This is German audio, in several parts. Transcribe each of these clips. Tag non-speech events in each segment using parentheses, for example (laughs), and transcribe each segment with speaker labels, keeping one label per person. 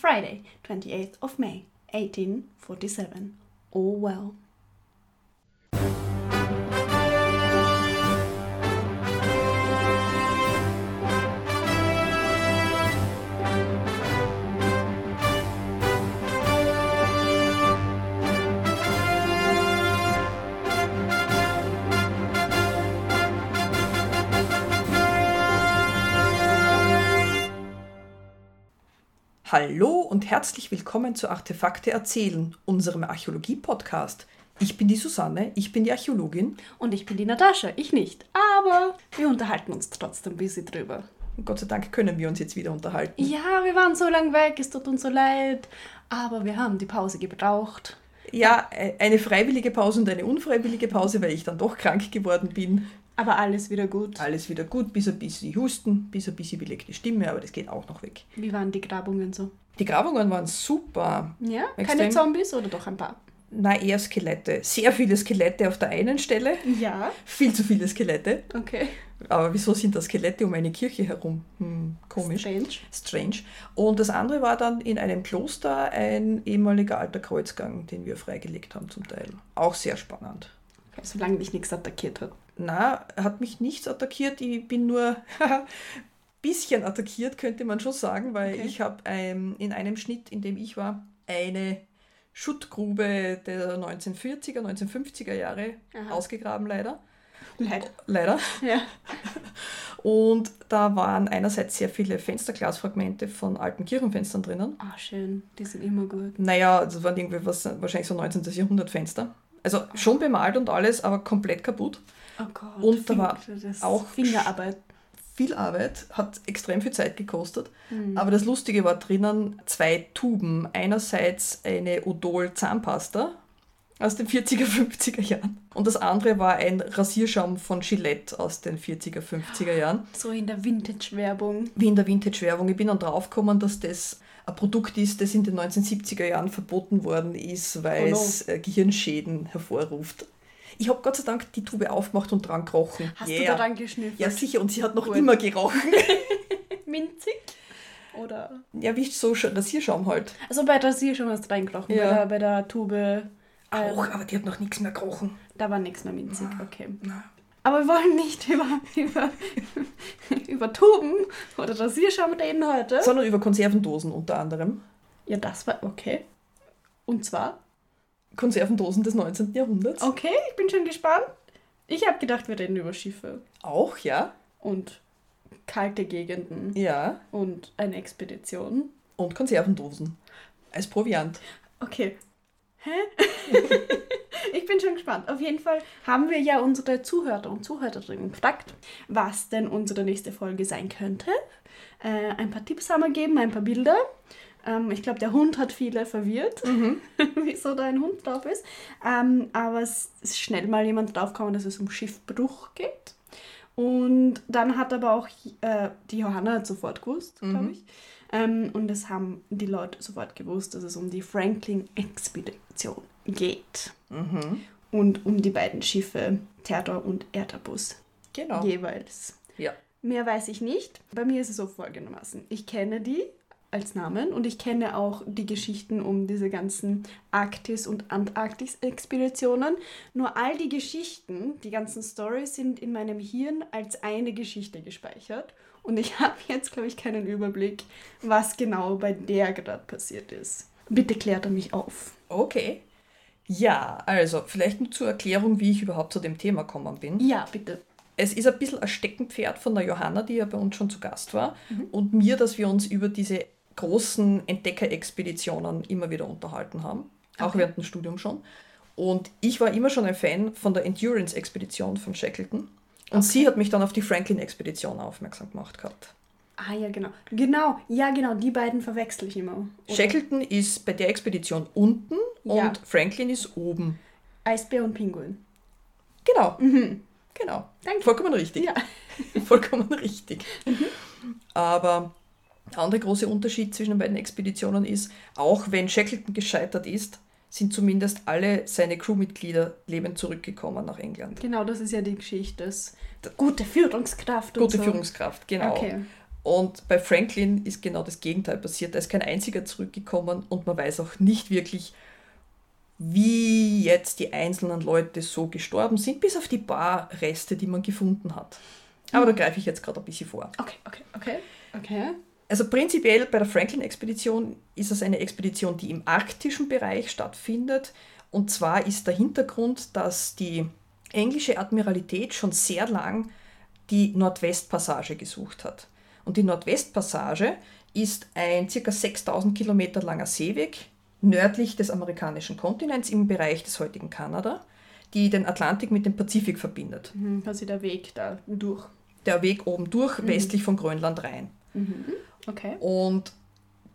Speaker 1: Friday, 28th of May, 1847. All well.
Speaker 2: Hallo und herzlich willkommen zu Artefakte erzählen, unserem Archäologie-Podcast. Ich bin die Susanne, ich bin die Archäologin.
Speaker 1: Und ich bin die Natascha, ich nicht. Aber wir unterhalten uns trotzdem ein bisschen drüber.
Speaker 2: Und Gott sei Dank können wir uns jetzt wieder unterhalten.
Speaker 1: Ja, wir waren so lang weg, es tut uns so leid. Aber wir haben die Pause gebraucht.
Speaker 2: Ja, e- eine freiwillige Pause und eine unfreiwillige Pause, weil ich dann doch krank geworden bin.
Speaker 1: Aber alles wieder gut.
Speaker 2: Alles wieder gut, bis ein bisschen Husten, bis ein bisschen belegte Stimme, aber das geht auch noch weg.
Speaker 1: Wie waren die Grabungen so?
Speaker 2: Die Grabungen waren super.
Speaker 1: Ja? Keine
Speaker 2: Extrem.
Speaker 1: Zombies oder doch ein paar?
Speaker 2: Na, eher Skelette. Sehr viele Skelette auf der einen Stelle,
Speaker 1: Ja.
Speaker 2: viel zu viele Skelette.
Speaker 1: Okay.
Speaker 2: Aber wieso sind da Skelette um eine Kirche herum? Hm, komisch.
Speaker 1: Strange.
Speaker 2: Strange. Und das andere war dann in einem Kloster ein ehemaliger alter Kreuzgang, den wir freigelegt haben zum Teil. Auch sehr spannend.
Speaker 1: Okay, solange dich nichts attackiert hat.
Speaker 2: Na, hat mich nichts attackiert, ich bin nur ein (laughs) bisschen attackiert, könnte man schon sagen, weil
Speaker 1: Okay.
Speaker 2: ich habe ähm, in einem Schnitt, in dem ich war, eine Schuttgrube der 1940er, 1950er Jahre
Speaker 1: Aha.
Speaker 2: ausgegraben, leider.
Speaker 1: Leider.
Speaker 2: Leider.
Speaker 1: Ja. (laughs)
Speaker 2: Und da waren einerseits sehr viele Fensterglasfragmente von alten Kirchenfenstern drinnen.
Speaker 1: Ah, schön. Die sind immer gut.
Speaker 2: Naja, das waren irgendwie was, wahrscheinlich so 19. Jahrhundert Fenster. Also schon bemalt und alles, aber komplett kaputt.
Speaker 1: Oh Gott.
Speaker 2: Und da war
Speaker 1: das
Speaker 2: auch
Speaker 1: Fingerarbeit.
Speaker 2: Viel Arbeit, hat extrem viel Zeit gekostet.
Speaker 1: Hm.
Speaker 2: Aber das Lustige war drinnen zwei Tuben. Einerseits eine Odol Zahnpasta aus den 40er, 50er Jahren. Und das andere war ein Rasierschaum von Gillette aus den 40er, 50er Jahren.
Speaker 1: So in der Vintage-Werbung.
Speaker 2: wie in der Vintage-Werbung. Ich bin dann draufgekommen, dass das ein Produkt ist, das in den 1970er Jahren verboten worden ist, weil
Speaker 1: Oh no.
Speaker 2: es äh, Gehirnschäden hervorruft. Ich habe Gott sei Dank die Tube aufgemacht und dran gerochen.
Speaker 1: Hast du
Speaker 2: Yeah.
Speaker 1: daran geschnüffelt?
Speaker 2: Ja, sicher. Und sie hat noch
Speaker 1: Gut.
Speaker 2: immer gerochen. (laughs)
Speaker 1: Minzig? Oder?
Speaker 2: ja, wie so Sch- Rasierschaum halt.
Speaker 1: Also bei der Sie schon was reingerochen.
Speaker 2: Ja.
Speaker 1: Bei, der, bei der Tube. Ähm,
Speaker 2: Auch, aber die hat noch nichts mehr gerochen.
Speaker 1: da war nichts mehr minzig. Okay.
Speaker 2: Na.
Speaker 1: Aber wir wollen nicht über, über, über Tuben oder Rasierschaum reden heute.
Speaker 2: Sondern über Konservendosen unter anderem.
Speaker 1: Ja, das war okay. Und zwar?
Speaker 2: Konservendosen des 19. Jahrhunderts.
Speaker 1: Okay, ich bin schon gespannt. Ich habe gedacht, wir reden über Schiffe
Speaker 2: Auch, ja.
Speaker 1: und kalte Gegenden
Speaker 2: Ja.
Speaker 1: und eine Expedition.
Speaker 2: Und Konservendosen. Als Proviant.
Speaker 1: Okay. Hä? (laughs) (laughs) ich bin schon gespannt. Auf jeden Fall haben wir ja unsere Zuhörer und Zuhörerinnen gefragt, was denn unsere nächste Folge sein könnte. Äh, ein paar Tipps haben wir gegeben, ein paar Bilder. Ähm, ich glaube, der Hund hat viele verwirrt, (laughs) wieso da ein Hund drauf ist. Ähm, aber es ist schnell mal jemand draufgekommen, dass es um Schiffbruch geht. Und dann hat aber auch äh, die Johanna hat sofort gewusst, glaube ich. Ähm, und das haben die Leute sofort gewusst, dass es um die Franklin-Expedition geht.
Speaker 2: Mhm.
Speaker 1: Und um die beiden Schiffe Theodor und Erdabus
Speaker 2: Genau.
Speaker 1: jeweils.
Speaker 2: Ja.
Speaker 1: Mehr weiß ich nicht. Bei mir ist es so folgendermaßen. Ich kenne die als Namen und ich kenne auch die Geschichten um diese ganzen Arktis- und Antarktis-Expeditionen. Nur all die Geschichten, die ganzen Stories sind in meinem Hirn als eine Geschichte gespeichert. Und ich (laughs) habe jetzt, glaube ich, keinen Überblick, was genau bei der gerade passiert ist. Bitte klärt er mich auf.
Speaker 2: Okay. Ja, also vielleicht nur zur Erklärung, wie ich überhaupt zu dem Thema gekommen bin.
Speaker 1: Ja, bitte.
Speaker 2: Es ist ein bisschen ein Steckenpferd von der Johanna, die ja bei uns schon zu Gast war, und mir, dass wir uns über diese großen Entdeckerexpeditionen immer wieder unterhalten haben, auch
Speaker 1: Okay.
Speaker 2: während dem Studium schon. Und ich war immer schon ein Fan von der Endurance-Expedition von Shackleton. Und sie hat mich dann auf die Franklin-Expedition aufmerksam gemacht gehabt.
Speaker 1: Ah ja, genau. Genau, ja genau, die beiden verwechsel ich immer. Oder?
Speaker 2: Shackleton ist bei der Expedition unten
Speaker 1: Ja.
Speaker 2: und Franklin ist oben.
Speaker 1: Eisbär und Pinguin.
Speaker 2: Genau. Genau.
Speaker 1: Danke.
Speaker 2: Vollkommen richtig.
Speaker 1: Ja. (laughs)
Speaker 2: Vollkommen richtig. Aber der andere große Unterschied zwischen den beiden Expeditionen ist, auch wenn Shackleton gescheitert ist, sind zumindest alle seine Crewmitglieder lebend zurückgekommen nach England.
Speaker 1: Genau, das ist ja die Geschichte. Das gute Führungskraft und
Speaker 2: Gute
Speaker 1: so.
Speaker 2: Führungskraft, genau.
Speaker 1: Okay.
Speaker 2: Und bei Franklin ist genau das Gegenteil passiert. Da ist kein einziger zurückgekommen und man weiß auch nicht wirklich, wie jetzt die einzelnen Leute so gestorben sind, bis auf die paar Reste, die man gefunden hat. Aber da greife ich jetzt gerade ein bisschen vor.
Speaker 1: Okay, okay, okay. Okay.
Speaker 2: Also prinzipiell bei der Franklin-Expedition ist es eine Expedition, die im arktischen Bereich stattfindet. Und zwar ist der Hintergrund, dass die englische Admiralität schon sehr lang die Nordwestpassage gesucht hat. Und die Nordwestpassage ist ein ca. 6000 Kilometer langer Seeweg nördlich des amerikanischen Kontinents im Bereich des heutigen Kanada, die den Atlantik mit dem Pazifik verbindet.
Speaker 1: Mhm, quasi der Weg da durch.
Speaker 2: Der Weg oben durch, westlich von Grönland rein.
Speaker 1: Okay.
Speaker 2: Und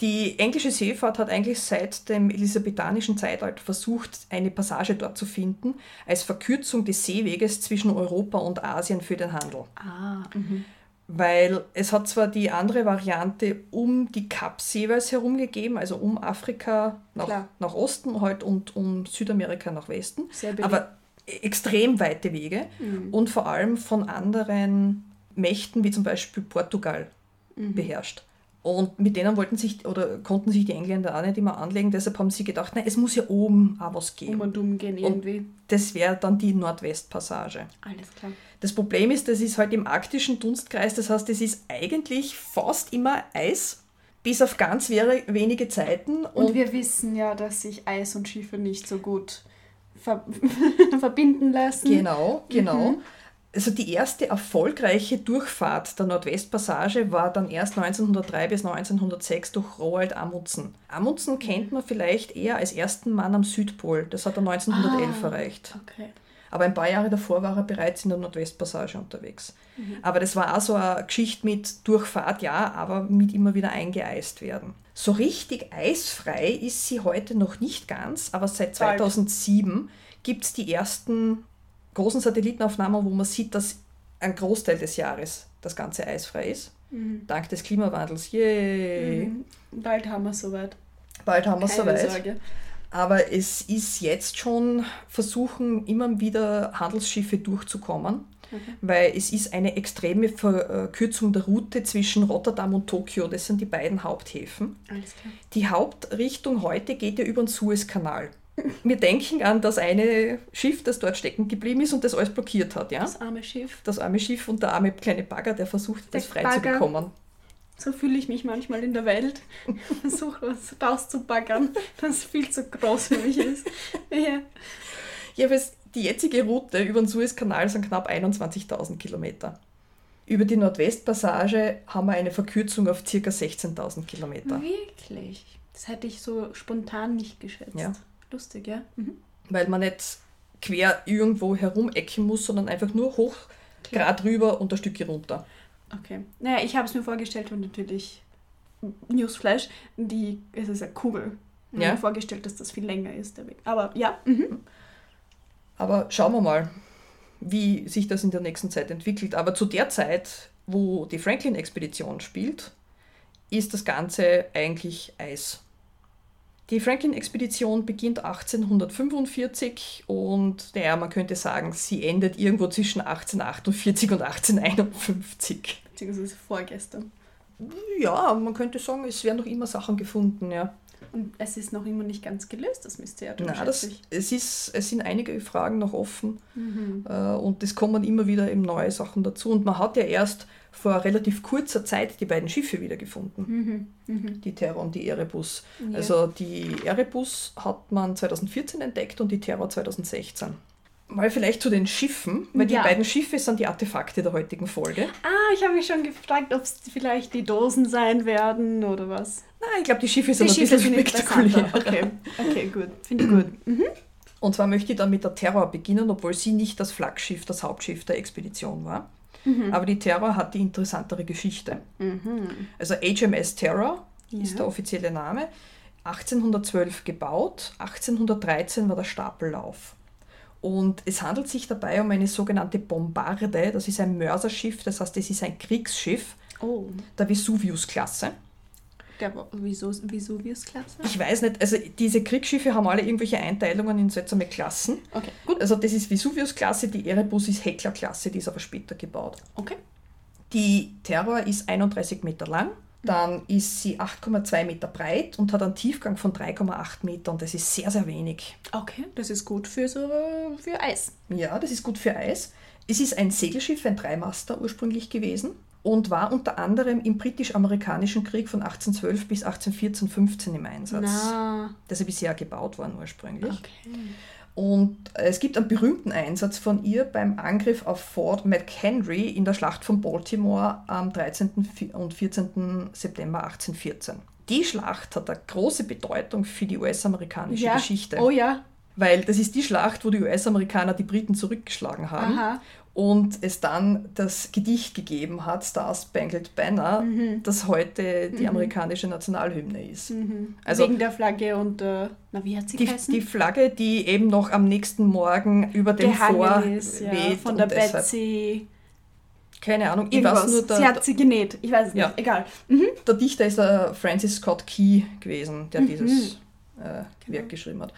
Speaker 2: die englische Seefahrt hat eigentlich seit dem elisabethanischen Zeitalter versucht, eine Passage dort zu finden, als Verkürzung des Seeweges zwischen Europa und Asien für den Handel.
Speaker 1: Ah, mhm.
Speaker 2: Weil es hat zwar die andere Variante um die Kapseeweiß herum gegeben, also um Afrika nach,
Speaker 1: Klar.
Speaker 2: nach Osten halt und um Südamerika nach Westen, aber extrem weite Wege und vor allem von anderen Mächten wie zum Beispiel Portugal beherrscht. Und mit denen wollten sich oder konnten sich die Engländer auch nicht immer anlegen, deshalb haben sie gedacht, nein, es muss ja oben auch was geben.
Speaker 1: um und um gehen irgendwie.
Speaker 2: Das wäre dann die Nordwestpassage.
Speaker 1: Alles klar.
Speaker 2: Das Problem ist, das ist halt im arktischen Dunstkreis, das heißt, es ist eigentlich fast immer Eis, bis auf ganz wenige Zeiten.
Speaker 1: Und,
Speaker 2: Und,
Speaker 1: wir wissen ja, dass sich Eis und Schiffe nicht so gut ver (laughs) verbinden lassen.
Speaker 2: genau, genau. Also die erste erfolgreiche Durchfahrt der Nordwestpassage war dann erst 1903 bis 1906 durch Roald Amundsen. Amundsen kennt man vielleicht eher als ersten Mann am Südpol. Das hat er 1911
Speaker 1: Ah.
Speaker 2: erreicht.
Speaker 1: Okay.
Speaker 2: Aber ein paar Jahre davor war er bereits in der Nordwestpassage unterwegs. Aber das war auch so eine Geschichte mit Durchfahrt, ja, aber mit immer wieder eingeeist werden. So richtig eisfrei ist sie heute noch nicht ganz, aber seit
Speaker 1: Bald.
Speaker 2: 2007 gibt es die ersten großen Satellitenaufnahmen, wo man sieht, dass ein Großteil des Jahres das ganze eisfrei ist. Dank des Klimawandels. Yay!
Speaker 1: Mhm. Bald haben wir soweit.
Speaker 2: Bald haben wir es soweit.
Speaker 1: Sorge.
Speaker 2: Aber es ist jetzt schon versuchen, immer wieder Handelsschiffe durchzukommen, weil es ist eine extreme Verkürzung der Route zwischen Rotterdam und Tokio. Das sind die beiden Haupthäfen.
Speaker 1: Alles klar.
Speaker 2: Die Hauptrichtung heute geht ja über den Suezkanal. (laughs) Wir denken an das eine Schiff, das dort stecken geblieben ist und das alles blockiert hat. Ja?
Speaker 1: Das arme Schiff.
Speaker 2: Das arme Schiff und der arme kleine Bagger, der versucht, das
Speaker 1: Der
Speaker 2: frei
Speaker 1: Bagger.
Speaker 2: zu bekommen.
Speaker 1: So fühle ich mich manchmal in der Welt. (laughs) Versuche was rauszubaggern, das viel zu groß für mich ist. (laughs) Ja.
Speaker 2: Jedenfalls, die jetzige Route über den Suezkanal sind knapp 21.000 Kilometer. Über die Nordwestpassage haben wir eine Verkürzung auf ca. 16.000 Kilometer.
Speaker 1: Wirklich? Das hätte ich so spontan nicht geschätzt.
Speaker 2: Ja.
Speaker 1: Lustig, ja? Mhm.
Speaker 2: Weil man nicht quer irgendwo herumecken muss, sondern einfach nur hoch, grad rüber und ein Stückchen runter.
Speaker 1: Okay. Naja, ich habe es mir vorgestellt und natürlich Newsflash, die, es ist eine Kugel. Ich
Speaker 2: Ja.
Speaker 1: habe mir vorgestellt, dass das viel länger ist, der Weg. Aber ja, mhm.
Speaker 2: Aber schauen wir mal, wie sich das in der nächsten Zeit entwickelt. Aber zu der Zeit, wo die Franklin-Expedition spielt, ist das Ganze eigentlich Eis. Die Franklin-Expedition beginnt 1845 und naja, man könnte sagen, sie endet irgendwo zwischen 1848 und 1851.
Speaker 1: beziehungsweise vorgestern.
Speaker 2: Ja, man könnte sagen, es werden noch immer Sachen gefunden, ja.
Speaker 1: Und es ist noch immer nicht ganz gelöst, das Mysterium, schätze
Speaker 2: das, es, ist, es sind einige Fragen noch offen.
Speaker 1: Mhm.
Speaker 2: Äh, Und es kommen immer wieder eben neue Sachen dazu. Und man hat ja erst vor relativ kurzer Zeit die beiden Schiffe wiedergefunden,
Speaker 1: Mhm. Mhm.
Speaker 2: die Terror und die Erebus.
Speaker 1: Ja.
Speaker 2: Also die Erebus hat man 2014 entdeckt und die Terror 2016. Mal vielleicht zu den Schiffen, weil
Speaker 1: Ja.
Speaker 2: die beiden Schiffe sind die Artefakte der heutigen Folge.
Speaker 1: Ah, ich habe mich schon gefragt, ob es vielleicht die Dosen sein werden oder was.
Speaker 2: Nein, ich glaube, die Schiffe
Speaker 1: Die
Speaker 2: sind ein
Speaker 1: Schiffe
Speaker 2: bisschen spektakulär. (laughs)
Speaker 1: Okay, okay, gut. Finde ich gut. Mhm.
Speaker 2: Und zwar möchte ich dann mit der Terror beginnen, obwohl sie nicht das Flaggschiff, das Hauptschiff der Expedition war. Aber die Terror hat die interessantere Geschichte.
Speaker 1: Mhm.
Speaker 2: Also HMS Terror ist
Speaker 1: Ja.
Speaker 2: der offizielle Name. 1812 gebaut, 1813 war der Stapellauf. Und es handelt sich dabei um eine sogenannte Bombarde, das ist ein Mörserschiff, das heißt, es ist ein Kriegsschiff
Speaker 1: Oh,
Speaker 2: der Vesuvius-Klasse.
Speaker 1: Der wieso, wieso wir es klasse?
Speaker 2: Ich weiß nicht, also diese Kriegsschiffe haben alle irgendwelche Einteilungen in seltsame Klassen.
Speaker 1: Okay, gut.
Speaker 2: Also das ist Vesuvius-Klasse, die Erebus ist Heckler-Klasse, die ist aber später gebaut.
Speaker 1: Okay.
Speaker 2: Die Terror ist 31 Meter lang, dann ist sie 8,2 Meter breit und hat einen Tiefgang von 3,8 Metern. Das ist sehr, sehr wenig.
Speaker 1: Okay, das ist gut für so für Eis.
Speaker 2: Ja, das ist gut für Eis. Es ist ein Segelschiff, ein Dreimaster ursprünglich gewesen und war unter anderem im britisch-amerikanischen Krieg von 1812 bis 1814, 15 im Einsatz.
Speaker 1: Na,
Speaker 2: Deshalb ist sie ja gebaut worden ursprünglich.
Speaker 1: okay.
Speaker 2: Und äh, es gibt einen berühmten Einsatz von ihr beim Angriff auf Fort McHenry in der Schlacht von Baltimore am 13. und 14. September 1814. Die Schlacht hat eine große Bedeutung für die US-amerikanische
Speaker 1: Ja.
Speaker 2: Geschichte.
Speaker 1: Oh ja.
Speaker 2: Weil das ist die Schlacht, wo die US-Amerikaner die Briten zurückgeschlagen haben
Speaker 1: Aha.
Speaker 2: und es dann das Gedicht gegeben hat, Star Spangled Banner, das heute die amerikanische Nationalhymne ist. Also
Speaker 1: Wegen der Flagge und äh, na wie hat sie
Speaker 2: die, die Flagge, die eben noch am nächsten Morgen über dem
Speaker 1: Gehangen ist, ja,
Speaker 2: weht
Speaker 1: von der Betsy.
Speaker 2: Keine Ahnung, ich
Speaker 1: Irgendwas.
Speaker 2: weiß nur,
Speaker 1: sie
Speaker 2: der,
Speaker 1: hat sie genäht. Ich weiß es
Speaker 2: Ja.
Speaker 1: nicht. Egal. Mhm.
Speaker 2: der Dichter ist der Francis Scott Key gewesen, der dieses äh, Werk geschrieben hat.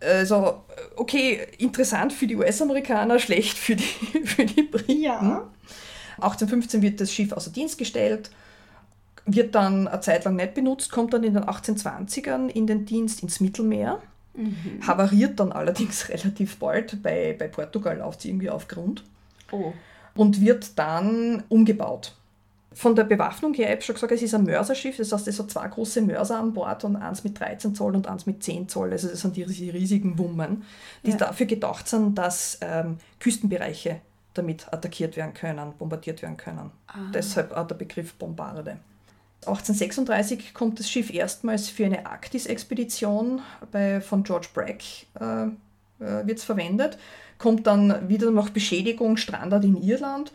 Speaker 2: Also, okay, interessant für die US-Amerikaner, (laughs) schlecht für die, für die Briten.
Speaker 1: Ja.
Speaker 2: 1815 wird das Schiff außer Dienst gestellt, wird dann eine Zeit lang nicht benutzt, kommt dann in den 1820ern in den Dienst ins Mittelmeer,
Speaker 1: Mhm.
Speaker 2: havariert dann allerdings (laughs) relativ bald, bei, bei Portugal läuft sie irgendwie auf Grund
Speaker 1: Oh.
Speaker 2: und wird dann umgebaut. Von der Bewaffnung her, ich habe schon gesagt, es ist ein Mörserschiff, das heißt, es hat zwei große Mörser an Bord und eins mit 13 Zoll und eins mit 10 Zoll. Also das sind die ries- riesigen Wummen, die
Speaker 1: Ja.
Speaker 2: dafür gedacht sind, dass ähm, Küstenbereiche damit attackiert werden können, bombardiert werden können. Deshalb auch der Begriff Bombarde. 1836 kommt das Schiff erstmals für eine Arktis-Expedition von George Bragg äh, äh, wird's verwendet, kommt dann wieder nach Beschädigung strandet in Irland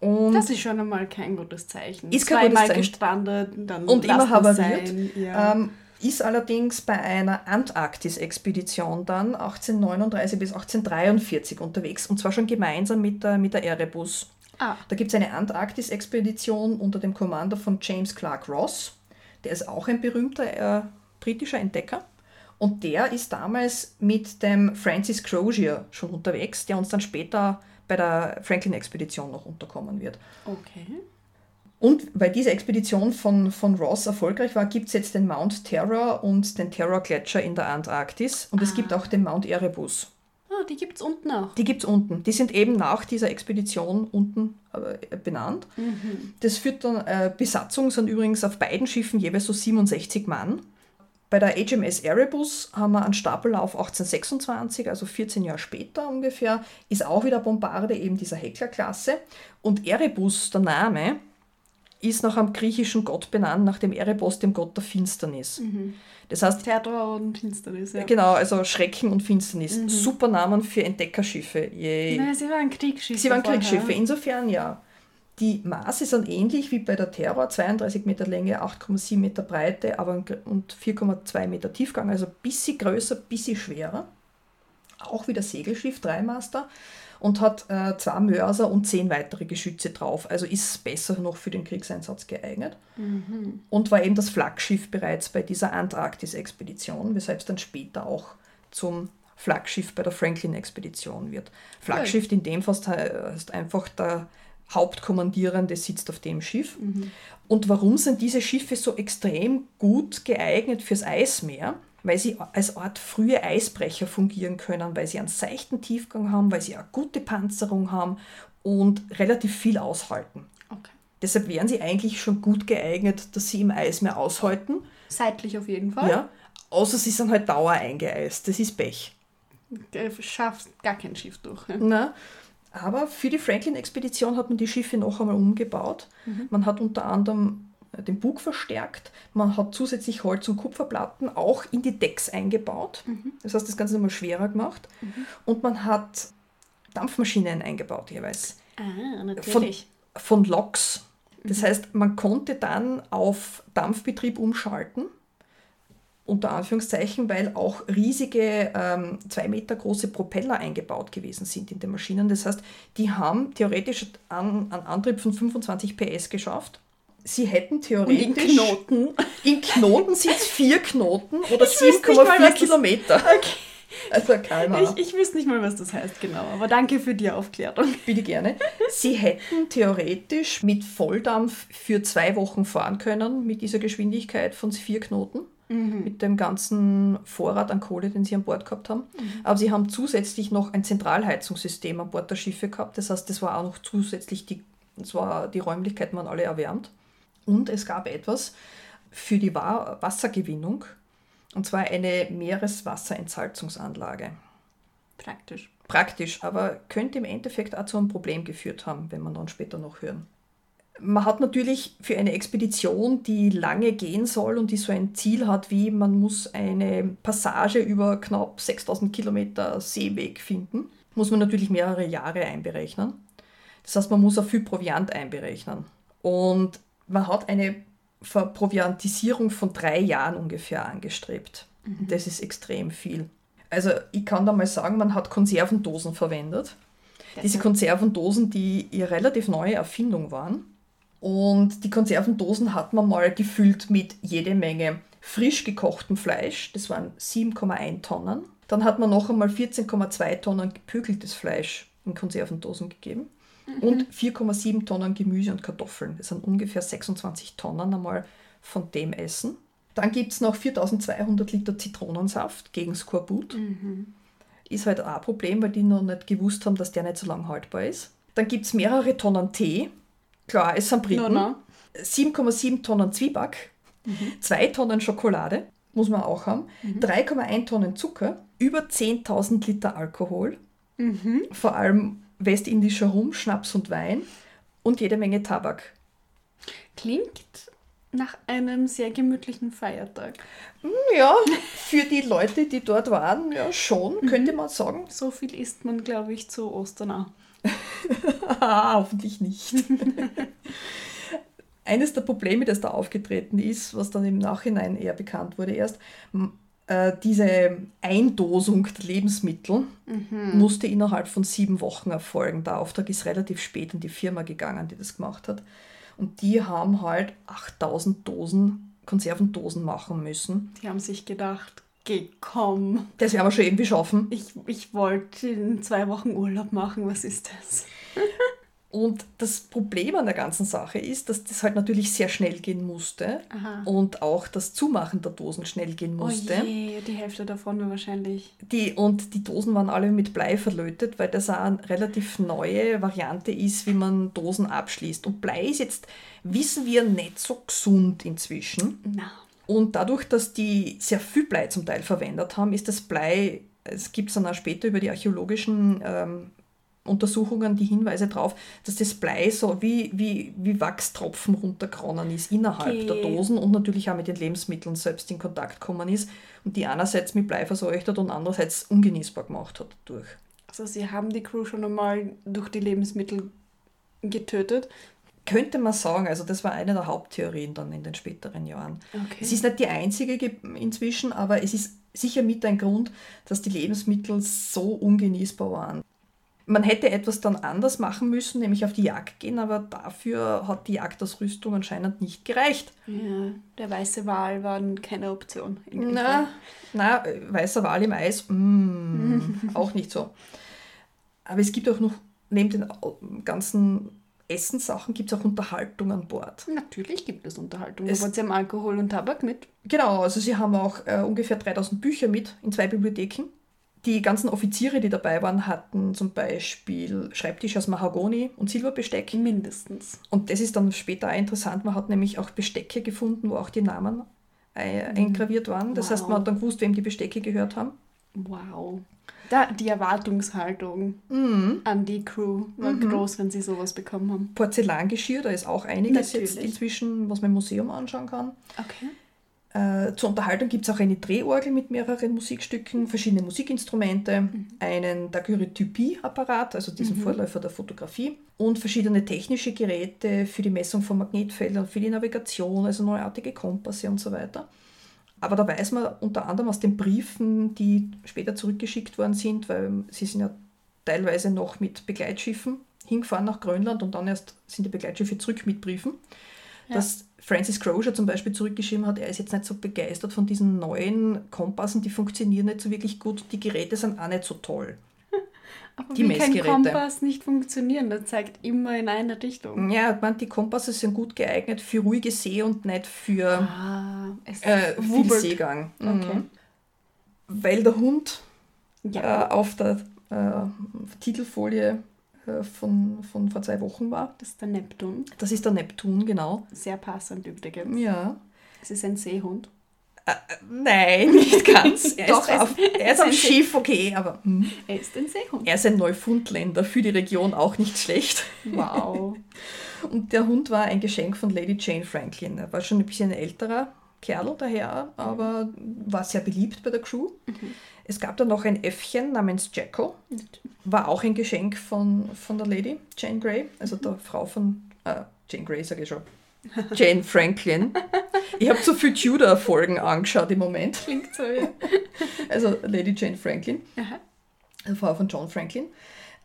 Speaker 2: und
Speaker 1: Das ist schon einmal kein gutes Zeichen.
Speaker 2: Ist kein gutes
Speaker 1: Zweimal
Speaker 2: Zeichen.
Speaker 1: gestrandet, dann
Speaker 2: Und immer havariert.
Speaker 1: Ja.
Speaker 2: ähm, ist allerdings bei einer Antarktis-Expedition dann 1839 bis 1843 unterwegs und zwar schon gemeinsam mit der, mit der Erebus.
Speaker 1: ah,
Speaker 2: Da gibt es eine Antarktis-Expedition unter dem Kommando von James Clark Ross. Der ist auch ein berühmter äh, britischer Entdecker. Und der ist damals mit dem Francis Crozier schon unterwegs, der uns dann später bei der Franklin-Expedition noch unterkommen wird.
Speaker 1: okay.
Speaker 2: Und weil diese Expedition von, von Ross erfolgreich war, gibt es jetzt den Mount Terror und den Terror-Gletscher in der Antarktis. Und es gibt auch den Mount Erebus.
Speaker 1: Ah, die gibt es unten auch.
Speaker 2: Die gibt es unten. Die sind eben nach dieser Expedition unten äh, benannt. Das führt dann, äh, Besatzung sind übrigens auf beiden Schiffen jeweils so 67 Mann. Bei der HMS Erebus haben wir einen Stapellauf 1826, also 14 Jahre später ungefähr, ist auch wieder Bombarde eben dieser Heckler-Klasse. Und Erebus, der Name, ist nach einem griechischen Gott benannt, nach dem Erebos, dem Gott der Finsternis. Das heißt,
Speaker 1: Terror und Finsternis, ja.
Speaker 2: genau, also Schrecken und Finsternis. Super Namen für Entdeckerschiffe. Je,
Speaker 1: Nein, sie waren Kriegsschiffe.
Speaker 2: Sie waren
Speaker 1: vorher.
Speaker 2: Kriegsschiffe, insofern ja. Die Maße sind ähnlich wie bei der Terror, 32 Meter Länge, 8,7 Meter Breite aber und 4,2 Meter Tiefgang, also ein bisschen größer, ein bisschen schwerer. Auch wieder Segelschiff, Dreimaster und hat äh, zwei Mörser und zehn weitere Geschütze drauf. Also ist besser noch für den Kriegseinsatz geeignet. Und war eben das Flaggschiff bereits bei dieser Antarktis-Expedition, weshalb es dann später auch zum Flaggschiff bei der Franklin-Expedition wird. Flaggschiff in dem Fall ist einfach der Hauptkommandierende sitzt auf dem Schiff. Und warum sind diese Schiffe so extrem gut geeignet fürs Eismeer? Weil sie als Art frühe Eisbrecher fungieren können, weil sie einen seichten Tiefgang haben, weil sie eine gute Panzerung haben und relativ viel aushalten.
Speaker 1: Okay.
Speaker 2: Deshalb wären sie eigentlich schon gut geeignet, dass sie im Eismeer aushalten.
Speaker 1: Seitlich auf jeden Fall.
Speaker 2: Ja. Außer sie sind halt Dauer eingeeist. Das ist Pech.
Speaker 1: Du schaffst gar kein Schiff durch. Ja.
Speaker 2: Na, aber für die Franklin-Expedition hat man die Schiffe noch einmal umgebaut. Man hat unter anderem äh, den Bug verstärkt, man hat zusätzlich Holz- und Kupferplatten auch in die Decks eingebaut. Das heißt, das Ganze nochmal schwerer gemacht. Und man hat Dampfmaschinen eingebaut jeweils.
Speaker 1: Ah,
Speaker 2: Von,
Speaker 1: natürlich.
Speaker 2: von Loks. Das heißt, man konnte dann auf Dampfbetrieb umschalten, unter Anführungszeichen, weil auch riesige, ähm, zwei Meter große Propeller eingebaut gewesen sind in den Maschinen. Das heißt, die haben theoretisch an, einen Antrieb von 25 PS geschafft. Sie hätten
Speaker 1: Und in
Speaker 2: theoretisch...
Speaker 1: Knoten.
Speaker 2: In Knoten sind es vier Knoten oder
Speaker 1: Ich wüsste nicht mal,
Speaker 2: 7,4
Speaker 1: was das-
Speaker 2: Kilometer.
Speaker 1: Okay.
Speaker 2: Also KMA.
Speaker 1: Ich, ich wüsste nicht mal, was das heißt genau, aber danke für die Aufklärung.
Speaker 2: Bitte gerne. Sie hätten theoretisch mit Volldampf für zwei Wochen fahren können mit dieser Geschwindigkeit von vier Knoten. Mhm. Mit dem ganzen Vorrat an Kohle, den sie an Bord gehabt haben. Mhm. Aber sie haben zusätzlich noch ein Zentralheizungssystem an Bord der Schiffe gehabt. Das heißt, das war auch noch zusätzlich, die, das war, die Räumlichkeiten waren alle erwärmt. Und es gab etwas für die Wassergewinnung und zwar eine Meereswasserentsalzungsanlage.
Speaker 1: Praktisch.
Speaker 2: Praktisch, aber könnte im Endeffekt auch zu einem Problem geführt haben, wenn man dann später noch hören. Man hat natürlich für eine Expedition, die lange gehen soll und die so ein Ziel hat, wie man muss eine Passage über knapp 6000 Kilometer Seeweg finden, muss man natürlich mehrere Jahre einberechnen. Das heißt, man muss auch viel Proviant einberechnen. Und man hat eine Verproviantisierung von drei Jahren ungefähr angestrebt. Mhm. Das ist extrem viel. Also ich kann da mal sagen, man hat Konservendosen verwendet. Diese Konservendosen, die eine relativ neue Erfindung waren. Und die Konservendosen hat man mal gefüllt mit jede Menge frisch gekochtem Fleisch. Das waren 7,1 Tonnen. Dann hat man noch einmal 14,2 Tonnen gepökeltes Fleisch in Konservendosen gegeben und 4,7 Tonnen Gemüse und Kartoffeln. Das sind ungefähr 26 Tonnen einmal von dem Essen. Dann gibt es noch 4200 Liter Zitronensaft gegen Skorbut. Mhm. Ist halt auch ein Problem, weil die noch nicht gewusst haben, dass der nicht so lang haltbar ist. Dann gibt es mehrere Tonnen Tee. Klar, es sind Briten. No, no. 7,7 Tonnen Zwieback. Mhm. 2 Tonnen Schokolade, muss man auch haben. Mhm. 3,1 Tonnen Zucker. Über 10.000 Liter Alkohol. Mhm. Vor allem westindischer Rum, Schnaps und Wein und jede Menge Tabak.
Speaker 1: Klingt nach einem sehr gemütlichen Feiertag.
Speaker 2: Hm, ja, für die Leute, die dort waren, ja schon, mhm. könnte man sagen.
Speaker 1: So viel isst man, glaube ich, zu Ostern auch. (laughs)
Speaker 2: Hoffentlich nicht. (laughs) Eines der Probleme, das da aufgetreten ist, was dann im Nachhinein eher bekannt wurde erst, äh, diese Eindosung der Lebensmittel mhm. musste innerhalb von sieben Wochen erfolgen. Der Auftrag ist relativ spät in die Firma gegangen, die das gemacht hat. Und die haben halt 8000 Dosen, Konservendosen machen müssen.
Speaker 1: Die haben sich gedacht, geh, komm.
Speaker 2: Das werden wir schon irgendwie schaffen.
Speaker 1: Ich, ich wollte in zwei Wochen Urlaub machen, was ist das? (laughs)
Speaker 2: Und das Problem an der ganzen Sache ist, dass das halt natürlich sehr schnell gehen musste Aha. und auch das Zumachen der Dosen schnell gehen musste.
Speaker 1: Oh je, die Hälfte davon war wahrscheinlich.
Speaker 2: Die, und die Dosen waren alle mit Blei verlötet, weil das auch eine relativ neue Variante ist, wie man Dosen abschließt. Und Blei ist jetzt, wissen wir, nicht so gesund inzwischen.
Speaker 1: Na.
Speaker 2: Und dadurch, dass die sehr viel Blei zum Teil verwendet haben, ist das Blei es gibt es dann auch später über die archäologischen ähm, Untersuchungen die Hinweise darauf, dass das Blei so wie, wie, wie Wachstropfen runtergeronnen ist innerhalb okay. der Dosen und natürlich auch mit den Lebensmitteln selbst in Kontakt gekommen ist und die einerseits mit Blei verseucht hat und andererseits ungenießbar gemacht hat dadurch.
Speaker 1: Also sie haben die Crew schon einmal durch die Lebensmittel getötet?
Speaker 2: Könnte man sagen, also das war eine der Haupttheorien dann in den späteren Jahren. Okay. Es ist nicht die einzige inzwischen, aber es ist sicher mit ein Grund, dass die Lebensmittel so ungenießbar waren. Man hätte etwas dann anders machen müssen, nämlich auf die Jagd gehen, aber dafür hat die Jagdausrüstung anscheinend nicht gereicht.
Speaker 1: Ja, der weiße Wal war keine Option.
Speaker 2: Na, na, weißer Wal im Eis, mm, (laughs) auch nicht so. Aber es gibt auch noch, neben den ganzen Essenssachen gibt es auch Unterhaltung an Bord.
Speaker 1: Natürlich gibt es Unterhaltung. Es, sie haben Alkohol und Tabak mit.
Speaker 2: Genau, also sie haben auch äh, ungefähr 3000 Bücher mit in zwei Bibliotheken. Die ganzen Offiziere, die dabei waren, hatten zum Beispiel Schreibtisch aus Mahagoni und Silberbesteck.
Speaker 1: Mindestens.
Speaker 2: Und das ist dann später auch interessant. Man hat nämlich auch Bestecke gefunden, wo auch die Namen äh, eingraviert waren. Das wow. heißt, man hat dann gewusst, wem die Bestecke gehört haben.
Speaker 1: Wow. Da, die Erwartungshaltung mhm. an die Crew war mhm. groß, wenn sie sowas bekommen haben.
Speaker 2: Porzellangeschirr, da ist auch einiges Natürlich. jetzt inzwischen, was man im Museum anschauen kann.
Speaker 1: Okay.
Speaker 2: Äh, zur Unterhaltung gibt es auch eine Drehorgel mit mehreren Musikstücken, verschiedene Musikinstrumente, mhm. einen Daguerreotypie-Apparat, also diesen mhm. Vorläufer der Fotografie, und verschiedene technische Geräte für die Messung von Magnetfeldern, für die Navigation, also neuartige Kompasse und so weiter. Aber da weiß man unter anderem aus den Briefen, die später zurückgeschickt worden sind, weil sie sind ja teilweise noch mit Begleitschiffen hingefahren nach Grönland und dann erst sind die Begleitschiffe zurück mit Briefen
Speaker 1: Ja.
Speaker 2: dass Francis Crozier zum Beispiel zurückgeschrieben hat, er ist jetzt nicht so begeistert von diesen neuen Kompassen, die funktionieren nicht so wirklich gut, die Geräte sind auch nicht so toll.
Speaker 1: Aber
Speaker 2: Die
Speaker 1: wie kann. Kompass nicht funktionieren? Der zeigt immer in eine Richtung.
Speaker 2: Ja, ich meine, die Kompasse sind gut geeignet für ruhige See und nicht für
Speaker 1: Ah,
Speaker 2: äh, viel. Seegang. Mhm.
Speaker 1: Okay.
Speaker 2: Weil der Hund
Speaker 1: Ja,
Speaker 2: äh, auf der äh, Titelfolie äh, von, von vor zwei Wochen war.
Speaker 1: das ist der Neptun.
Speaker 2: Das ist der Neptun, genau.
Speaker 1: Sehr passend übrigens.
Speaker 2: Ja.
Speaker 1: Es ist ein Seehund.
Speaker 2: Nein, nicht ganz. (laughs) Er
Speaker 1: Doch,
Speaker 2: ist, auf, er ist am Schiff, okay, aber hm.
Speaker 1: Er ist ein Seehund.
Speaker 2: er ist ein Neufundländer, für die Region auch nicht schlecht.
Speaker 1: Wow. (laughs)
Speaker 2: Und der Hund war ein Geschenk von Lady Jane Franklin. Er war schon ein bisschen ein älterer Kerl daher, aber war sehr beliebt bei der Crew. Es gab dann noch ein Äffchen namens Jacko, war auch ein Geschenk von, von der Lady Jane Grey, also der Frau von äh, Jane Grey, sage ich schon. Jane Franklin. Ich habe so viele Tudor-Folgen angeschaut im Moment.
Speaker 1: Klingt so, ja.
Speaker 2: Also Lady Jane Franklin,
Speaker 1: Aha.
Speaker 2: Frau von John Franklin.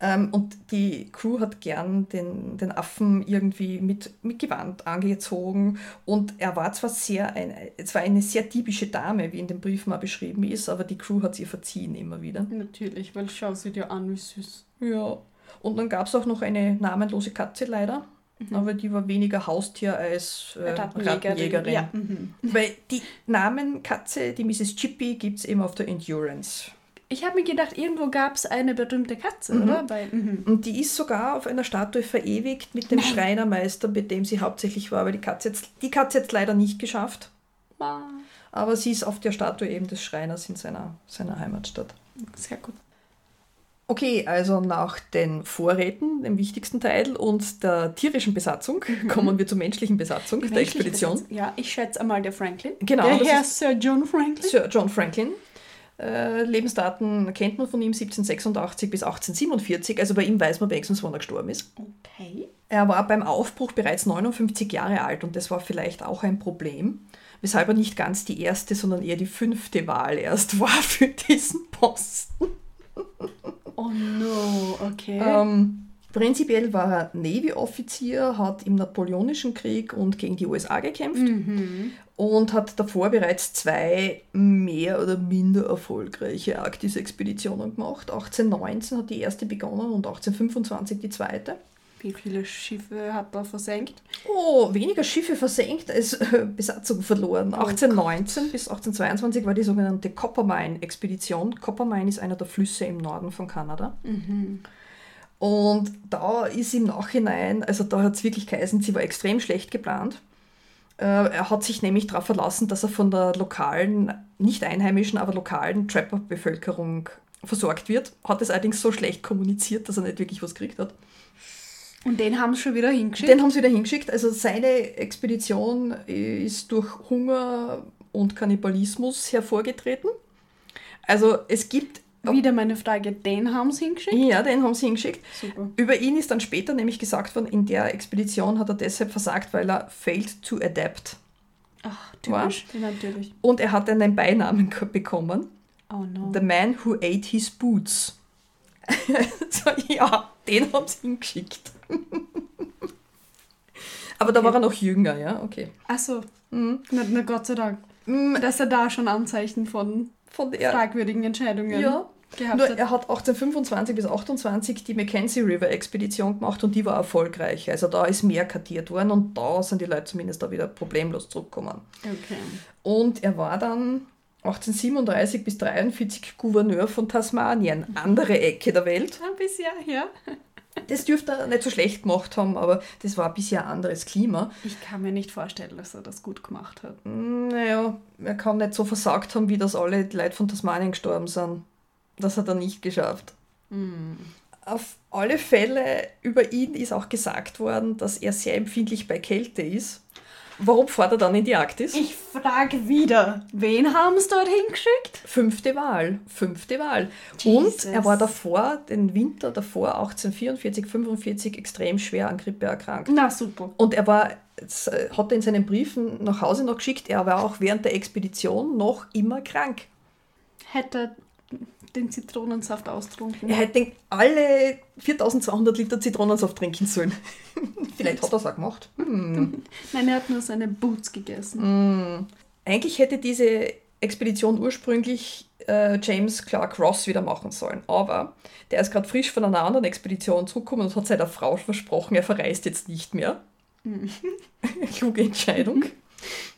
Speaker 2: Ähm, und die Crew hat gern den, den Affen irgendwie mit, mit Gewand angezogen. Und er war zwar sehr ein, es war eine sehr diebische Dame, wie in dem Brief mal beschrieben ist, aber die Crew hat sie verziehen immer wieder.
Speaker 1: Natürlich, weil schau sie dir an, wie süß.
Speaker 2: Ja. Und dann gab es auch noch eine namenlose Katze leider. Aber die war weniger Haustier als äh, Rattenjägerin.
Speaker 1: Ja. Mhm.
Speaker 2: Weil die Namen Katze, die Mrs. Chippy, gibt es eben auf der Endurance.
Speaker 1: Ich habe mir gedacht, irgendwo gab es eine berühmte Katze,
Speaker 2: Mhm.
Speaker 1: oder? Bei, mhm.
Speaker 2: Und die ist sogar auf einer Statue verewigt mit dem Schreinermeister, mit dem sie hauptsächlich war, aber die Katze jetzt, die Katze jetzt leider nicht geschafft.
Speaker 1: Ah,
Speaker 2: Aber sie ist auf der Statue eben des Schreiners in seiner, seiner Heimatstadt.
Speaker 1: Sehr gut.
Speaker 2: Okay, also nach den Vorräten, dem wichtigsten Teil, und der tierischen Besatzung kommen wir zur menschlichen Besatzung der
Speaker 1: Menschliche
Speaker 2: Expedition.
Speaker 1: Besatzung. Ja, ich schätze einmal der Franklin.
Speaker 2: Genau,
Speaker 1: Der Herr Sir John Franklin.
Speaker 2: Sir John Franklin. Äh, Lebensdaten kennt man von ihm 1786 bis 1847, also bei ihm weiß man wenigstens, wann er gestorben ist.
Speaker 1: Okay.
Speaker 2: Er war beim Aufbruch bereits 59 Jahre alt und das war vielleicht auch ein Problem, weshalb er nicht ganz die erste, sondern eher die fünfte Wahl erst (laughs) war für diesen Posten.
Speaker 1: Oh no, okay.
Speaker 2: Ähm, prinzipiell war er Navy-Offizier, hat im Napoleonischen Krieg und gegen die USA gekämpft
Speaker 1: mhm.
Speaker 2: und hat davor bereits zwei mehr oder minder erfolgreiche Arktis-Expeditionen gemacht. 1819 hat die erste begonnen und 1825 die zweite.
Speaker 1: Wie viele Schiffe hat er versenkt?
Speaker 2: Oh, weniger Schiffe versenkt als äh, Besatzung verloren. 1819 bis 1822 war die sogenannte Coppermine-Expedition. Coppermine ist einer der Flüsse im Norden von Kanada. Und da ist im Nachhinein, also da hat es wirklich geheißen, sie war extrem schlecht geplant. Äh, er hat sich nämlich darauf verlassen, dass er von der lokalen, nicht einheimischen, aber lokalen Trapper-Bevölkerung versorgt wird. Hat es allerdings so schlecht kommuniziert, dass er nicht wirklich was gekriegt hat.
Speaker 1: Und den haben sie schon wieder hingeschickt.
Speaker 2: Den haben sie wieder hingeschickt. Also seine Expedition ist durch Hunger und Kannibalismus hervorgetreten. Also es gibt,
Speaker 1: wieder meine Frage, den haben sie hingeschickt?
Speaker 2: ja, den haben sie hingeschickt.
Speaker 1: Super.
Speaker 2: Über ihn ist dann später nämlich gesagt worden, in der Expedition hat er deshalb versagt, weil er failed to adapt.
Speaker 1: Ach, typisch. Ja, natürlich.
Speaker 2: Und er hat einen Beinamen bekommen.
Speaker 1: Oh no.
Speaker 2: The man who ate his boots. (laughs) so, ja, den haben sie hingeschickt. (laughs) Aber da war er noch jünger, ja, okay.
Speaker 1: Achso,
Speaker 2: Mhm.
Speaker 1: na, na Gott sei Dank.
Speaker 2: Mm,
Speaker 1: Dass er da schon Anzeichen von
Speaker 2: Von der,
Speaker 1: fragwürdigen Entscheidungen
Speaker 2: ja,
Speaker 1: gehabt
Speaker 2: Nur
Speaker 1: hat.
Speaker 2: er hat 1825 bis 28 die Mackenzie River Expedition gemacht und die war erfolgreich. Also da ist mehr kartiert worden und da sind die Leute zumindest da wieder problemlos zurückgekommen.
Speaker 1: Okay.
Speaker 2: Und er war dann 1837 bis 43 Gouverneur von Tasmanien, andere Ecke der Welt.
Speaker 1: Ein bisschen, ja.
Speaker 2: Das dürfte er nicht so schlecht gemacht haben, aber das war bisher ein anderes Klima.
Speaker 1: Ich kann mir nicht vorstellen, dass er das gut gemacht hat.
Speaker 2: Naja, er kann nicht so versagt haben, wie das alle die Leute von Tasmanien gestorben sind. Das hat er nicht geschafft. Auf alle Fälle über ihn ist auch gesagt worden, dass er sehr empfindlich bei Kälte ist. Warum fährt er dann in die Arktis?
Speaker 1: Ich frage wieder, wen haben sie dort hingeschickt?
Speaker 2: Fünfte Wahl, fünfte Wahl.
Speaker 1: Jesus.
Speaker 2: Und er war davor, den Winter davor, 1844, 45, extrem schwer an Grippe erkrankt.
Speaker 1: Na super.
Speaker 2: Und er war, hat er in seinen Briefen nach Hause noch geschickt, er war auch während der Expedition noch immer krank.
Speaker 1: Hätte den Zitronensaft austrunken.
Speaker 2: Er hätte alle 4200 Liter Zitronensaft trinken sollen. (laughs) Vielleicht hat er es auch gemacht. Hm. (laughs)
Speaker 1: Nein, er hat nur seine Boots gegessen.
Speaker 2: Hm. Eigentlich hätte diese Expedition ursprünglich äh, James Clark Ross wieder machen sollen. Aber der ist gerade frisch von einer anderen Expedition zurückgekommen und hat seiner Frau versprochen, er verreist jetzt nicht mehr. Mhm. (laughs) Kluge Entscheidung.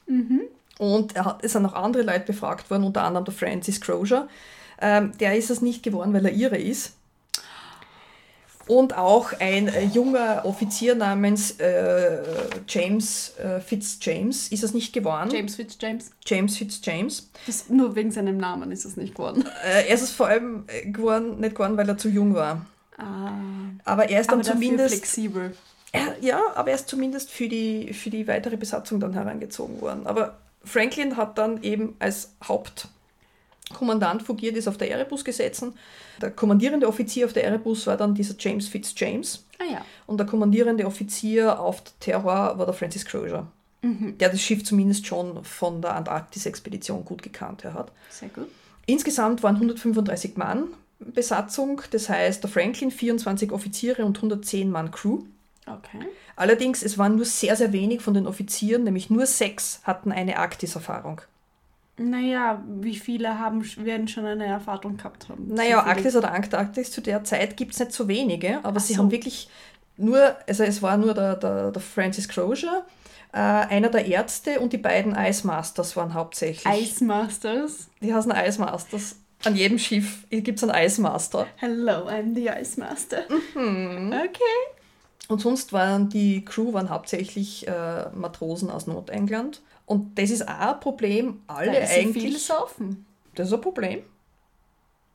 Speaker 2: Mhm. Und er hat, es sind noch andere Leute befragt worden, unter anderem der Francis Crozier. Ähm, der ist es nicht geworden, weil er ihre ist. Und auch ein äh, junger Offizier namens äh, James äh, Fitzjames ist es nicht geworden.
Speaker 1: James Fitzjames.
Speaker 2: James Fitzjames.
Speaker 1: Das, nur wegen seinem Namen ist es nicht geworden. (laughs)
Speaker 2: Äh, er ist es vor allem äh, geworden, nicht geworden, weil er zu jung war.
Speaker 1: Ah.
Speaker 2: Aber er ist dann
Speaker 1: Aber dafür
Speaker 2: zumindest.
Speaker 1: flexibel.
Speaker 2: Er, ja, aber er ist zumindest für die, für die weitere Besatzung dann herangezogen worden. Aber Franklin hat dann eben als Hauptkommandant fungiert, ist auf der Erebus gesessen. Der kommandierende Offizier auf der Erebus war dann dieser James Fitzjames.
Speaker 1: Ah ja.
Speaker 2: Und der kommandierende Offizier auf der Terror war der Francis Crozier,
Speaker 1: Mhm.
Speaker 2: der das Schiff zumindest schon von der Antarktis-Expedition gut gekannt hat.
Speaker 1: Sehr gut.
Speaker 2: Insgesamt waren 135 Mann Besatzung, das heißt der Franklin 24 Offiziere und 110 Mann Crew.
Speaker 1: Okay.
Speaker 2: Allerdings, es waren nur sehr, sehr wenig von den Offizieren, nämlich nur sechs hatten eine Arktis-Erfahrung.
Speaker 1: Naja, wie viele haben, werden schon eine Erfahrung gehabt haben?
Speaker 2: Naja,
Speaker 1: So.
Speaker 2: Arktis oder Antarktis zu der Zeit gibt es nicht so wenige, aber
Speaker 1: Ach
Speaker 2: sie
Speaker 1: so.
Speaker 2: haben wirklich nur, also es war nur der, der, der Francis Crozier, äh, einer der Ärzte und die beiden Ice Masters waren hauptsächlich.
Speaker 1: Ice Masters.
Speaker 2: Die heißen Ice Masters. An jedem Schiff gibt es einen Ice Master.
Speaker 1: Hello, I'm the Ice Master.
Speaker 2: Mhm.
Speaker 1: Okay.
Speaker 2: Und sonst waren die Crew waren hauptsächlich äh, Matrosen aus Nordengland. Und das ist auch ein Problem. Alle
Speaker 1: Weil sie viel saufen.
Speaker 2: Das ist ein Problem.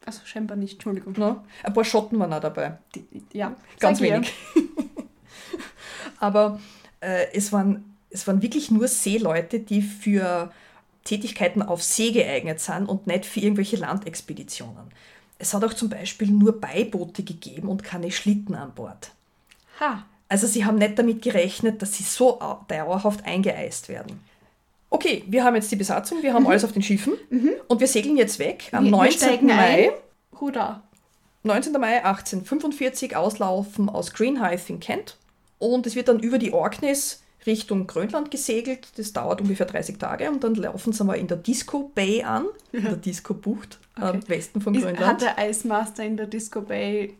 Speaker 1: Also scheinbar nicht, Entschuldigung.
Speaker 2: Ne? Ein paar Schotten waren auch dabei.
Speaker 1: Die, ja,
Speaker 2: Ganz wenig. (laughs) Aber äh, es, waren, es waren wirklich nur Seeleute, die für Tätigkeiten auf See geeignet sind und nicht für irgendwelche Landexpeditionen. Es hat auch zum Beispiel nur Beiboote gegeben und keine Schlitten an Bord.
Speaker 1: Ha.
Speaker 2: Also sie haben nicht damit gerechnet, dass sie so au- dauerhaft eingeeist werden. Okay, wir haben jetzt die Besatzung, wir haben alles auf den Schiffen und wir segeln jetzt weg am
Speaker 1: Wir- wir
Speaker 2: 19.
Speaker 1: steigen
Speaker 2: Mai.
Speaker 1: ein. Hurra.
Speaker 2: 19. Mai 1845 auslaufen aus Greenhithe in Kent und es wird dann über die Orkneys Richtung Grönland gesegelt. Das dauert ungefähr 30 Tage und dann laufen sie mal in der Disco Bay an, in der (laughs) Disco Bucht am
Speaker 1: Okay.
Speaker 2: Westen von
Speaker 1: Ist, hat
Speaker 2: Grönland.
Speaker 1: der Ice Master in der Disco Bay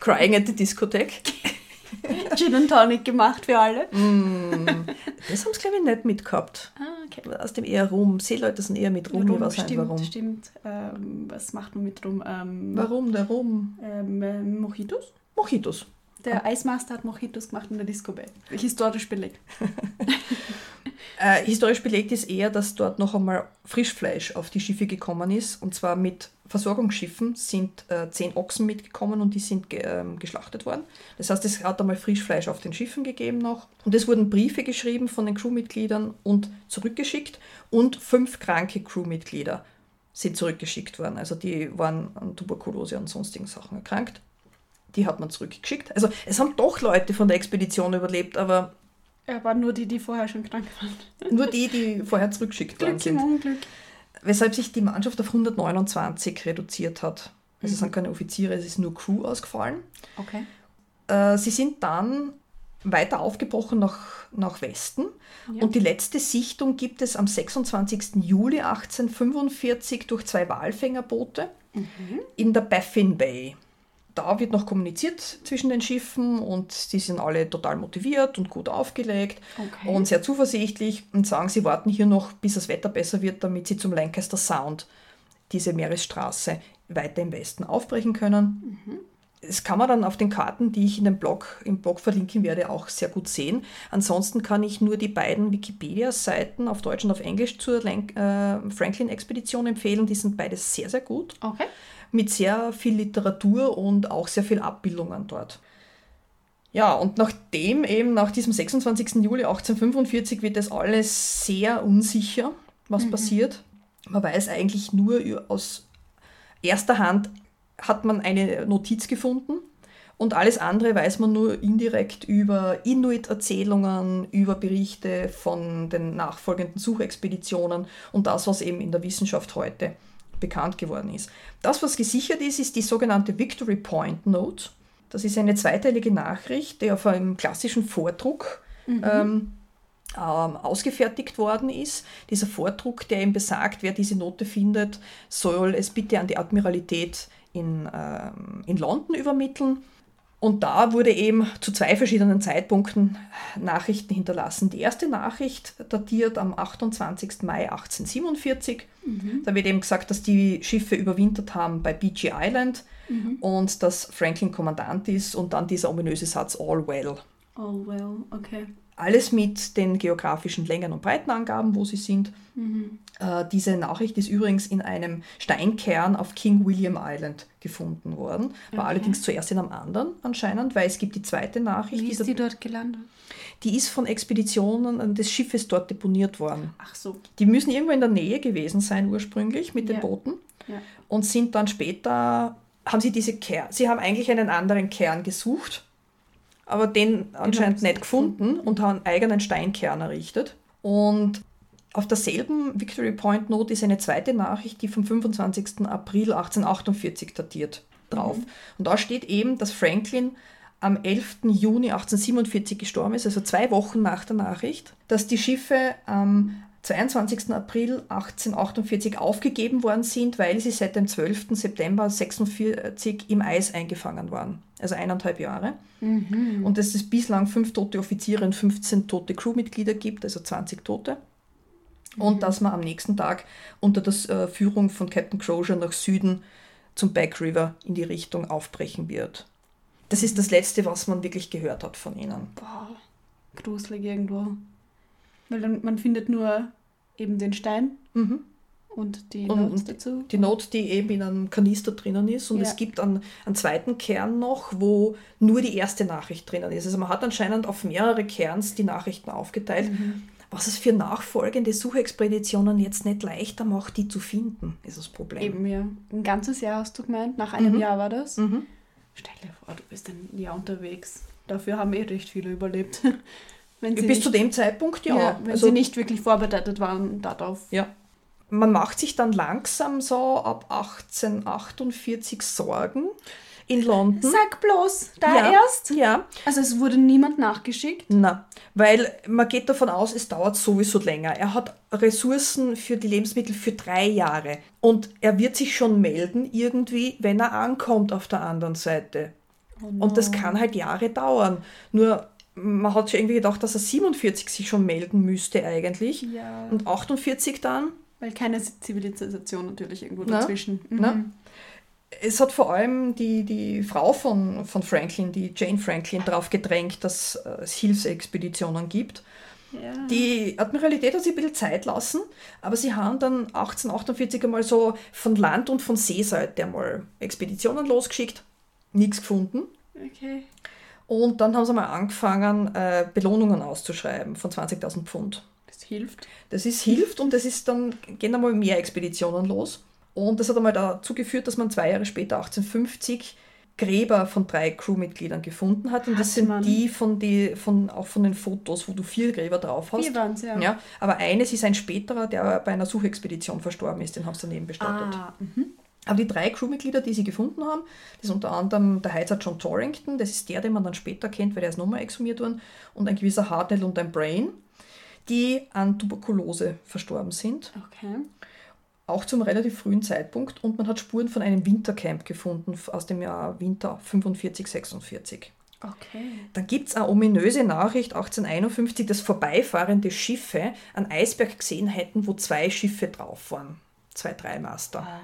Speaker 2: Crying at the Discotheque. (laughs) (laughs)
Speaker 1: Gin and Tonic gemacht für alle?
Speaker 2: Mm, das haben sie, glaube ich, nicht mitgehabt.
Speaker 1: Ah, okay.
Speaker 2: Aus dem eher Rum. Seeleute sind eher mit Rum, weiß nicht
Speaker 1: stimmt,
Speaker 2: warum.
Speaker 1: stimmt. Ähm, was macht man mit Rum? Ähm,
Speaker 2: Warum der Rum?
Speaker 1: Ähm, ähm, Mojitos?
Speaker 2: Mojitos.
Speaker 1: Der Ice Master hat Mojitos gemacht in der Disco Bay. Historisch belegt. (laughs)
Speaker 2: Äh, historisch belegt ist eher, dass dort noch einmal Frischfleisch auf die Schiffe gekommen ist. Und zwar mit Versorgungsschiffen sind äh, zehn Ochsen mitgekommen und die sind ge ähm, geschlachtet worden. Das heißt, es hat einmal Frischfleisch auf den Schiffen gegeben noch. Und es wurden Briefe geschrieben von den Crewmitgliedern und zurückgeschickt. Und fünf kranke Crewmitglieder sind zurückgeschickt worden. Also die waren an Tuberkulose und sonstigen Sachen erkrankt. Die hat man zurückgeschickt. Also es haben doch Leute von der Expedition überlebt, aber
Speaker 1: Aber nur die, die vorher schon krank waren.
Speaker 2: nur die, die vorher zurückgeschickt worden
Speaker 1: Glück im
Speaker 2: sind.
Speaker 1: Unglück.
Speaker 2: Weshalb sich die Mannschaft auf 129 reduziert hat. Also es sind keine Offiziere, es ist nur Crew ausgefallen.
Speaker 1: Okay.
Speaker 2: Äh, sie sind dann weiter aufgebrochen nach, nach Westen.
Speaker 1: Ja.
Speaker 2: Und die letzte Sichtung gibt es am 26. Juli 1845 durch zwei Walfängerboote
Speaker 1: Mhm.
Speaker 2: in der Baffin Bay. Da wird noch kommuniziert zwischen den Schiffen und die sind alle total motiviert und gut aufgelegt
Speaker 1: Okay.
Speaker 2: und sehr zuversichtlich und sagen, sie warten hier noch, bis das Wetter besser wird, damit sie zum Lancaster Sound, diese Meeresstraße, weiter im Westen aufbrechen können. Das kann man dann auf den Karten, die ich in dem Blog, im Blog verlinken werde, auch sehr gut sehen. Ansonsten kann ich nur die beiden Wikipedia-Seiten auf Deutsch und auf Englisch zur äh, Franklin-Expedition empfehlen. Die sind beides sehr, sehr gut
Speaker 1: okay.
Speaker 2: Mit sehr viel Literatur und auch sehr viel Abbildungen dort. Ja, und nachdem eben nach diesem 26. Juli 1845 wird das alles sehr unsicher, was passiert. Man weiß eigentlich nur aus erster Hand hat man eine Notiz gefunden und alles andere weiß man nur indirekt über Inuit-Erzählungen, über Berichte von den nachfolgenden Suchexpeditionen und das, was eben in der Wissenschaft heute bekannt geworden ist. Das, was gesichert ist, ist die sogenannte Victory Point Note. Das ist eine zweiteilige Nachricht, die auf einem klassischen Vordruck ähm, ähm, ausgefertigt worden ist. Dieser Vordruck, der eben besagt, wer diese Note findet, soll es bitte an die Admiralität in, ähm, in London übermitteln. Und da wurde eben zu zwei verschiedenen Zeitpunkten Nachrichten hinterlassen. Die erste Nachricht datiert am 28. Mai 1847. Mhm. Da wird eben gesagt, dass die Schiffe überwintert haben bei Beechy Island mhm. und dass Franklin Kommandant ist und dann dieser ominöse Satz All well.
Speaker 1: All well, okay.
Speaker 2: Alles mit den geografischen Längen- und Breitenangaben, wo sie sind. Mhm. Äh, diese Nachricht ist übrigens in einem Steinkern auf King William Island gefunden worden. War okay. allerdings zuerst in einem anderen anscheinend, weil es gibt die zweite Nachricht.
Speaker 1: Wie ist die dort gelandet?
Speaker 2: Die ist von Expeditionen des Schiffes dort deponiert worden.
Speaker 1: Ach so.
Speaker 2: Die müssen irgendwo in der Nähe gewesen sein ursprünglich mit ja. den Booten ja. und sind dann später, haben sie diese Kern, sie haben eigentlich einen anderen Kern gesucht aber den anscheinend nicht gefunden und haben einen eigenen Steinkern errichtet. Und auf derselben Victory Point Note ist eine zweite Nachricht, die vom 25. April 1848 datiert, drauf. Mhm. Und da steht eben, dass Franklin am 11. Juni 1847 gestorben ist, also zwei Wochen nach der Nachricht, dass die Schiffe am 22. April 1848 aufgegeben worden sind, weil sie seit dem 12. September 1946 im Eis eingefangen waren. Also eineinhalb Jahre. Mhm. Und dass es bislang fünf tote Offiziere und 15 tote Crewmitglieder gibt, also 20 Tote. Und mhm. dass man am nächsten Tag unter der äh, Führung von Captain Crozier nach Süden zum Back River in die Richtung aufbrechen wird. Das ist das Letzte, was man wirklich gehört hat von ihnen.
Speaker 1: Boah, gruselig irgendwo. Weil dann, man findet nur eben den Stein mhm. und die und, Note dazu.
Speaker 2: Die Note, die eben in einem Kanister drinnen ist. Und ja. es gibt einen, einen zweiten Kern noch, wo nur die erste Nachricht drinnen ist. Also man hat anscheinend auf mehrere Kerns die Nachrichten aufgeteilt. Mhm. Was es für nachfolgende Suchexpeditionen jetzt nicht leichter macht, die zu finden, ist das Problem.
Speaker 1: Eben, ja. Ein ganzes Jahr hast du gemeint, nach einem mhm. Jahr war das. Mhm. Stell dir vor, du bist ein Jahr unterwegs. Dafür haben eh recht viele überlebt. (laughs)
Speaker 2: Wenn sie Bis nicht, zu dem Zeitpunkt, ja. ja
Speaker 1: wenn also, sie nicht wirklich vorbereitet waren darauf.
Speaker 2: Ja. Man macht sich dann langsam so ab 1848 Sorgen in London.
Speaker 1: Sag bloß, da
Speaker 2: ja,
Speaker 1: erst?
Speaker 2: Ja.
Speaker 1: Also es wurde niemand nachgeschickt?
Speaker 2: Na, weil man geht davon aus, es dauert sowieso länger. Er hat Ressourcen für die Lebensmittel für drei Jahre. Und er wird sich schon melden irgendwie, wenn er ankommt auf der anderen Seite. Oh no. Und das kann halt Jahre dauern. Nur man hat sich irgendwie gedacht, dass er 47 sich schon melden müsste eigentlich. Ja. Und 48 dann.
Speaker 1: Weil keine Zivilisation natürlich irgendwo dazwischen.
Speaker 2: Na, mhm. na. Es hat vor allem die, die Frau von, von Franklin, die Jane Franklin, darauf gedrängt, dass es Hilfsexpeditionen gibt. Ja. Die Admiralität hat sich ein bisschen Zeit lassen, aber sie haben dann 1848 einmal so von Land- und von Seeseite einmal Expeditionen losgeschickt. Nichts gefunden.
Speaker 1: Okay.
Speaker 2: Und dann haben sie mal angefangen, äh, Belohnungen auszuschreiben von 20.000 Pfund.
Speaker 1: Das hilft.
Speaker 2: Das ist hilft und das ist dann gehen einmal mehr Expeditionen los. Und das hat einmal dazu geführt, dass man zwei Jahre später, 1850, Gräber von drei Crewmitgliedern gefunden hat. Und das hat sind man. die von, die von auch von den Fotos, wo du vier Gräber drauf hast.
Speaker 1: Vier waren's, ja.
Speaker 2: ja. Aber eines ist ein späterer, der bei einer Suchexpedition verstorben ist, den haben sie daneben bestattet.
Speaker 1: Ah, mhm.
Speaker 2: Aber die drei Crewmitglieder, die sie gefunden haben, das ist unter anderem der Heizer John Torrington, das ist der, den man dann später kennt, weil der ist nochmal exhumiert worden, und ein gewisser Hartnell und ein Brain, die an Tuberkulose verstorben sind.
Speaker 1: Okay.
Speaker 2: Auch zum relativ frühen Zeitpunkt. Und man hat Spuren von einem Wintercamp gefunden aus dem Jahr Winter 45, 46.
Speaker 1: Okay.
Speaker 2: Dann gibt es eine ominöse Nachricht 1851, dass vorbeifahrende Schiffe einen Eisberg gesehen hätten, wo zwei Schiffe drauf waren. Zwei, drei Master. Ah.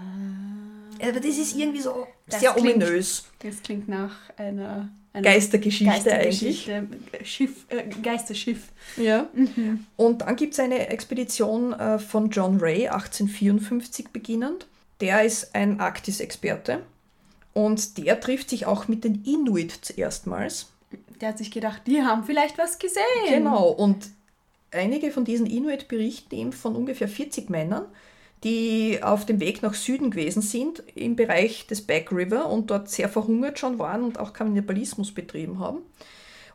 Speaker 2: Aber das ist irgendwie so das sehr klingt, ominös.
Speaker 1: Das klingt nach einer
Speaker 2: Geistergeschichte, Geistergeschichte,
Speaker 1: eigentlich. Schiff, äh, Geisterschiff.
Speaker 2: Ja. Mhm. Und dann gibt es eine Expedition äh, von John Ray, 1854 beginnend. Der ist ein Arktis-Experte. Und der trifft sich auch mit den Inuit zuerstmals.
Speaker 1: Der hat sich gedacht, die haben vielleicht was gesehen.
Speaker 2: Genau. Und einige von diesen Inuit berichten ihm von ungefähr 40 Männern, die auf dem Weg nach Süden gewesen sind, im Bereich des Back River und dort sehr verhungert schon waren und auch Kannibalismus betrieben haben.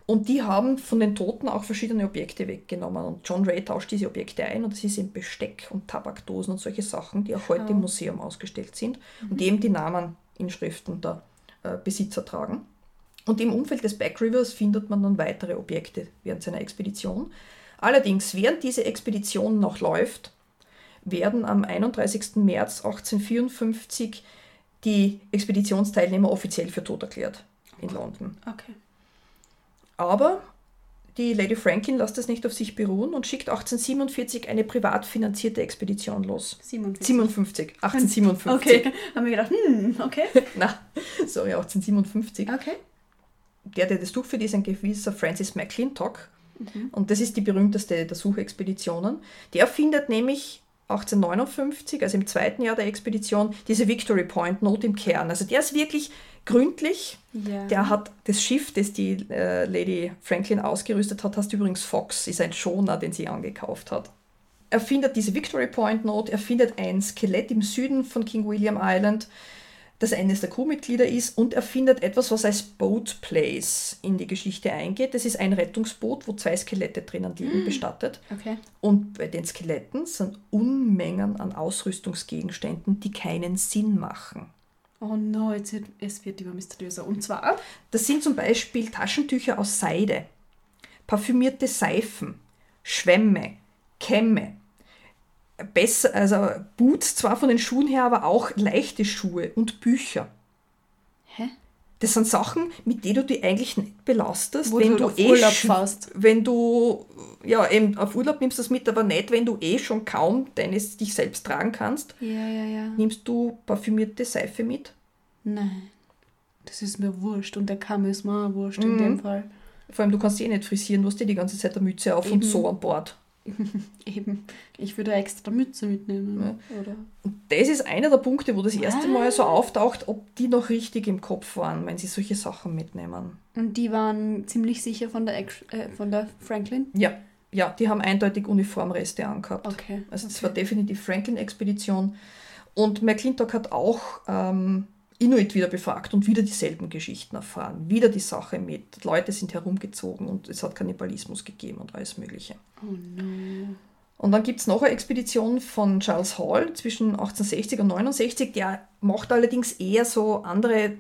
Speaker 2: Und die haben von den Toten auch verschiedene Objekte weggenommen. Und John Ray tauscht diese Objekte ein und das ist eben Besteck und Tabakdosen und solche Sachen, die auch heute im Museum ausgestellt sind und eben die Namen Inschriften der äh, Besitzer tragen. Und im Umfeld des Back Rivers findet man dann weitere Objekte während seiner Expedition. Allerdings, während diese Expedition noch läuft, werden am 31. März 1854 die Expeditionsteilnehmer offiziell für tot erklärt in London.
Speaker 1: Okay.
Speaker 2: Aber die Lady Franklin lässt es nicht auf sich beruhen und schickt 1847 eine privat finanzierte Expedition los.
Speaker 1: 47.
Speaker 2: 57, 1857.
Speaker 1: Okay, haben wir gedacht, hm, okay. (laughs)
Speaker 2: Na, sorry, 1857.
Speaker 1: Okay.
Speaker 2: Der, der das durchführt, ist ein gewisser Francis McClintock. Und das ist die berühmteste der Suchexpeditionen. Der findet nämlich 1859, also im zweiten Jahr der Expedition, diese Victory Point Not im Kern. Also der ist wirklich gründlich.
Speaker 1: Ja.
Speaker 2: Der hat das Schiff, das die äh, Lady Franklin ausgerüstet hat, heißt übrigens Fox, ist ein Schoner, den sie angekauft hat. Er findet diese Victory Point Note, er findet ein Skelett im Süden von King William Island, das eines der Crewmitglieder ist, und er findet etwas, was als Boat Place in die Geschichte eingeht. Das ist ein Rettungsboot, wo zwei Skelette drinnen liegen, bestattet.
Speaker 1: Okay.
Speaker 2: Und bei den Skeletten sind Unmengen an Ausrüstungsgegenständen, die keinen Sinn machen.
Speaker 1: Oh no, jetzt wird, es wird immer mysteriöser. Und zwar,
Speaker 2: Das sind zum Beispiel Taschentücher aus Seide, parfümierte Seifen, Schwämme, Kämme, besser, also Boots zwar von den Schuhen her, aber auch leichte Schuhe und Bücher.
Speaker 1: hä?
Speaker 2: Das sind Sachen, mit denen du dich eigentlich nicht belastest,
Speaker 1: Wo
Speaker 2: wenn
Speaker 1: du
Speaker 2: du,
Speaker 1: auf
Speaker 2: eh
Speaker 1: Urlaub fährst.
Speaker 2: wenn du ja eben auf Urlaub nimmst das mit, aber nicht, wenn du eh schon kaum deines dich selbst tragen kannst,
Speaker 1: Ja, ja, ja.
Speaker 2: nimmst du parfümierte Seife mit.
Speaker 1: Nein. Das ist mir wurscht. Und der Kamm ist mir auch wurscht in
Speaker 2: Mhm.
Speaker 1: dem Fall.
Speaker 2: Vor allem, du kannst eh nicht frisieren, du hast eh die ganze Zeit eine Mütze auf und
Speaker 1: Eben.
Speaker 2: so an Bord. (laughs)
Speaker 1: Eben. Ich würde extra Mütze mitnehmen. Oder?
Speaker 2: Und das ist einer der Punkte, wo das erste Mal so
Speaker 1: Ah.
Speaker 2: auftaucht, ob die noch richtig im Kopf waren, wenn sie solche Sachen mitnehmen.
Speaker 1: Und die waren ziemlich sicher von der, Ex äh, von der Franklin.
Speaker 2: Ja, ja, die haben eindeutig Uniformreste angehabt.
Speaker 1: Okay.
Speaker 2: Also das
Speaker 1: okay.
Speaker 2: war definitiv Franklin-Expedition. Und McClintock hat auch ähm, Inuit wieder befragt und wieder dieselben Geschichten erfahren. Wieder die Sache mit, Leute sind herumgezogen und es hat Kannibalismus gegeben und alles Mögliche.
Speaker 1: Oh no.
Speaker 2: Und dann gibt es noch eine Expedition von Charles Hall zwischen 1860 und 69. Der macht allerdings eher so andere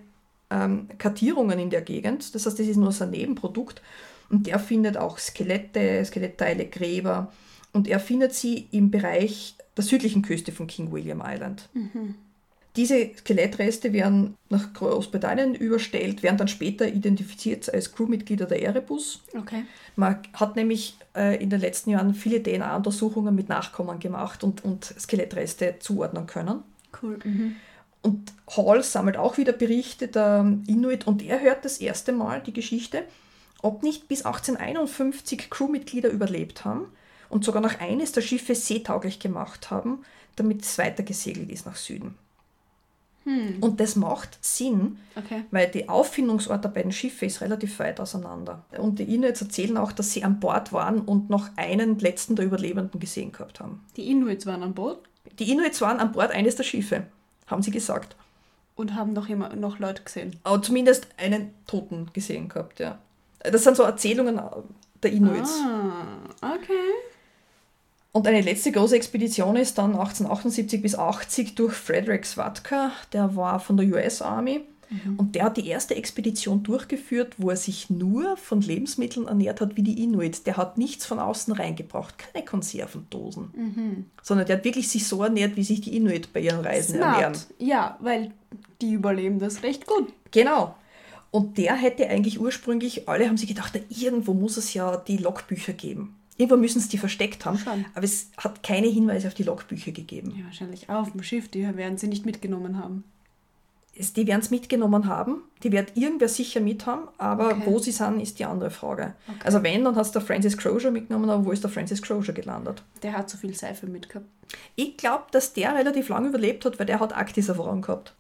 Speaker 2: ähm, Kartierungen in der Gegend. Das heißt, das ist nur so ein Nebenprodukt. Und der findet auch Skelette, Skelettteile, Gräber. Und er findet sie im Bereich der südlichen Küste von King William Island. Diese Skelettreste werden nach Großbritannien überstellt, werden dann später identifiziert als Crewmitglieder der Erebus.
Speaker 1: Okay.
Speaker 2: Man hat nämlich äh, in den letzten Jahren viele DNA-Untersuchungen mit Nachkommen gemacht und, und Skelettreste zuordnen können.
Speaker 1: Cool. Mhm.
Speaker 2: Und Hall sammelt auch wieder Berichte der Inuit und er hört das erste Mal die Geschichte, ob nicht bis 1851 Crewmitglieder überlebt haben und sogar noch eines der Schiffe seetauglich gemacht haben, damit es weiter gesegelt ist nach Süden. Und das macht Sinn,
Speaker 1: Okay.
Speaker 2: weil die Auffindungsort der beiden Schiffe ist relativ weit auseinander. Und die Inuits erzählen auch, dass sie an Bord waren und noch einen letzten der Überlebenden gesehen gehabt haben.
Speaker 1: Die Inuits waren an Bord
Speaker 2: Die Inuits waren an Bord eines der Schiffe, haben sie gesagt.
Speaker 1: und haben noch, immer, noch Leute gesehen.
Speaker 2: Aber zumindest einen Toten gesehen gehabt, ja. Das sind so Erzählungen der Inuits.
Speaker 1: Ah, okay.
Speaker 2: Und eine letzte große Expedition ist dann 1878 bis 80 durch Frederick Swatka, der war von der US Army. Und der hat die erste Expedition durchgeführt, wo er sich nur von Lebensmitteln ernährt hat wie die Inuit. Der hat nichts von außen reingebracht, keine Konservendosen. Sondern der hat wirklich sich so ernährt, wie sich die Inuit bei ihren Reisen ernähren.
Speaker 1: Smart. Ja, weil die überleben das recht gut.
Speaker 2: Genau. Und der hätte eigentlich ursprünglich, alle haben sich gedacht, irgendwo muss es ja die Logbücher geben. Irgendwo müssen es die versteckt haben.
Speaker 1: Schon.
Speaker 2: Aber es hat keine Hinweise auf die Logbücher gegeben.
Speaker 1: Ja, wahrscheinlich auch auf dem Schiff. Die werden sie nicht mitgenommen haben.
Speaker 2: Es- Die werden es mitgenommen haben. Die wird irgendwer sicher mit haben. Aber
Speaker 1: Okay.
Speaker 2: wo sie sind, ist die andere Frage.
Speaker 1: Okay.
Speaker 2: Also wenn, dann hat es der Francis Crozier mitgenommen. Aber wo ist der Francis Crozier gelandet?
Speaker 1: Der hat zu viel Seife mitgehabt.
Speaker 2: Ich glaube, dass der relativ lang überlebt hat, weil der hat Aktiserfahrung gehabt.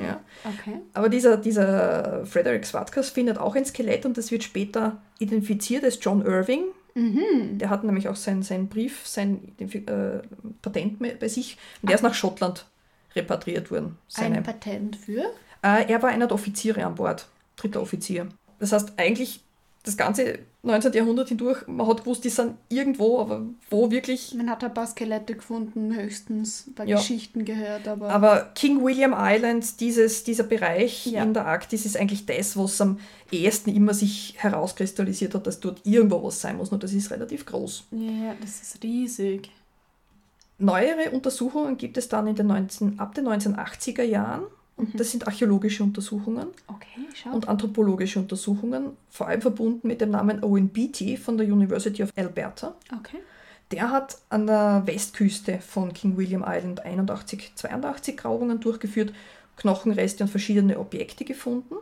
Speaker 2: Ja.
Speaker 1: Okay.
Speaker 2: Aber dieser, dieser Frederick Swatkas findet auch ein Skelett und das wird später identifiziert als John Irving. Der hat nämlich auch seinen sein Brief, sein äh, Patent bei sich und der ist nach Schottland repatriiert worden. Seine.
Speaker 1: Ein Patent für?
Speaker 2: Äh, er war einer der Offiziere an Bord, dritter Offizier. Das heißt, eigentlich das ganze 19. Jahrhundert hindurch, man hat gewusst, die sind irgendwo, aber wo wirklich.
Speaker 1: Man hat ein paar Skelette gefunden, höchstens ein paar
Speaker 2: Ja.
Speaker 1: Geschichten gehört, aber,
Speaker 2: Aber King William Island, dieses, dieser Bereich
Speaker 1: Ja.
Speaker 2: in der Arktis, ist eigentlich das, was am ehesten immer sich herauskristallisiert hat, dass dort irgendwo was sein muss. Nur das ist relativ groß.
Speaker 1: ja, das ist riesig.
Speaker 2: Neuere Untersuchungen gibt es dann in den 19, ab den 1980er Jahren. Und das sind archäologische Untersuchungen
Speaker 1: Okay,
Speaker 2: und anthropologische Untersuchungen, vor allem verbunden mit dem Namen Owen Beatty von der University of Alberta.
Speaker 1: okay.
Speaker 2: Der hat an der Westküste von King William Island 81, 82 Grabungen durchgeführt, Knochenreste und verschiedene Objekte gefunden.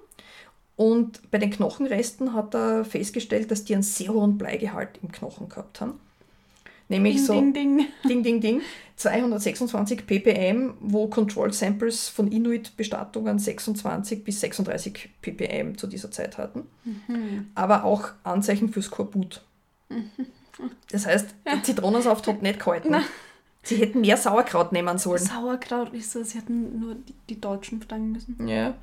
Speaker 2: Und bei den Knochenresten hat er festgestellt, dass die einen sehr hohen Bleigehalt im Knochen gehabt haben. Nämlich
Speaker 1: Ding,
Speaker 2: so
Speaker 1: ding, ding. (laughs)
Speaker 2: Ding, Ding, Ding, 226 ppm, wo Control Samples von Inuit-Bestattungen 26 bis 36 ppm zu dieser Zeit hatten. Aber auch Anzeichen für Skorbut. (laughs) Das heißt, der Zitronensaft hat nicht gehalten. Sie hätten mehr Sauerkraut nehmen sollen.
Speaker 1: Sauerkraut ist so, sie hätten nur die, die Deutschen fragen müssen.
Speaker 2: Ja.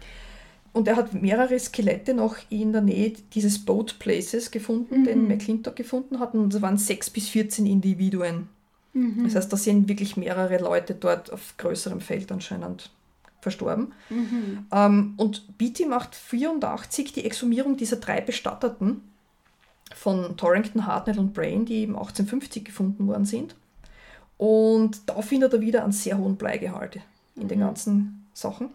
Speaker 2: Und er hat mehrere Skelette noch in der Nähe dieses Boat Places gefunden, den McClintock gefunden hat. Und es waren 6 bis 14 Individuen. Das heißt, da sind wirklich mehrere Leute dort auf größerem Feld anscheinend verstorben. Ähm, und Beatty macht 84 die Exhumierung dieser drei Bestatteten von Torrington, Hartnell und Brain, die eben 1850 gefunden worden sind. Und da findet er wieder einen sehr hohen Bleigehalt in den ganzen Sachen.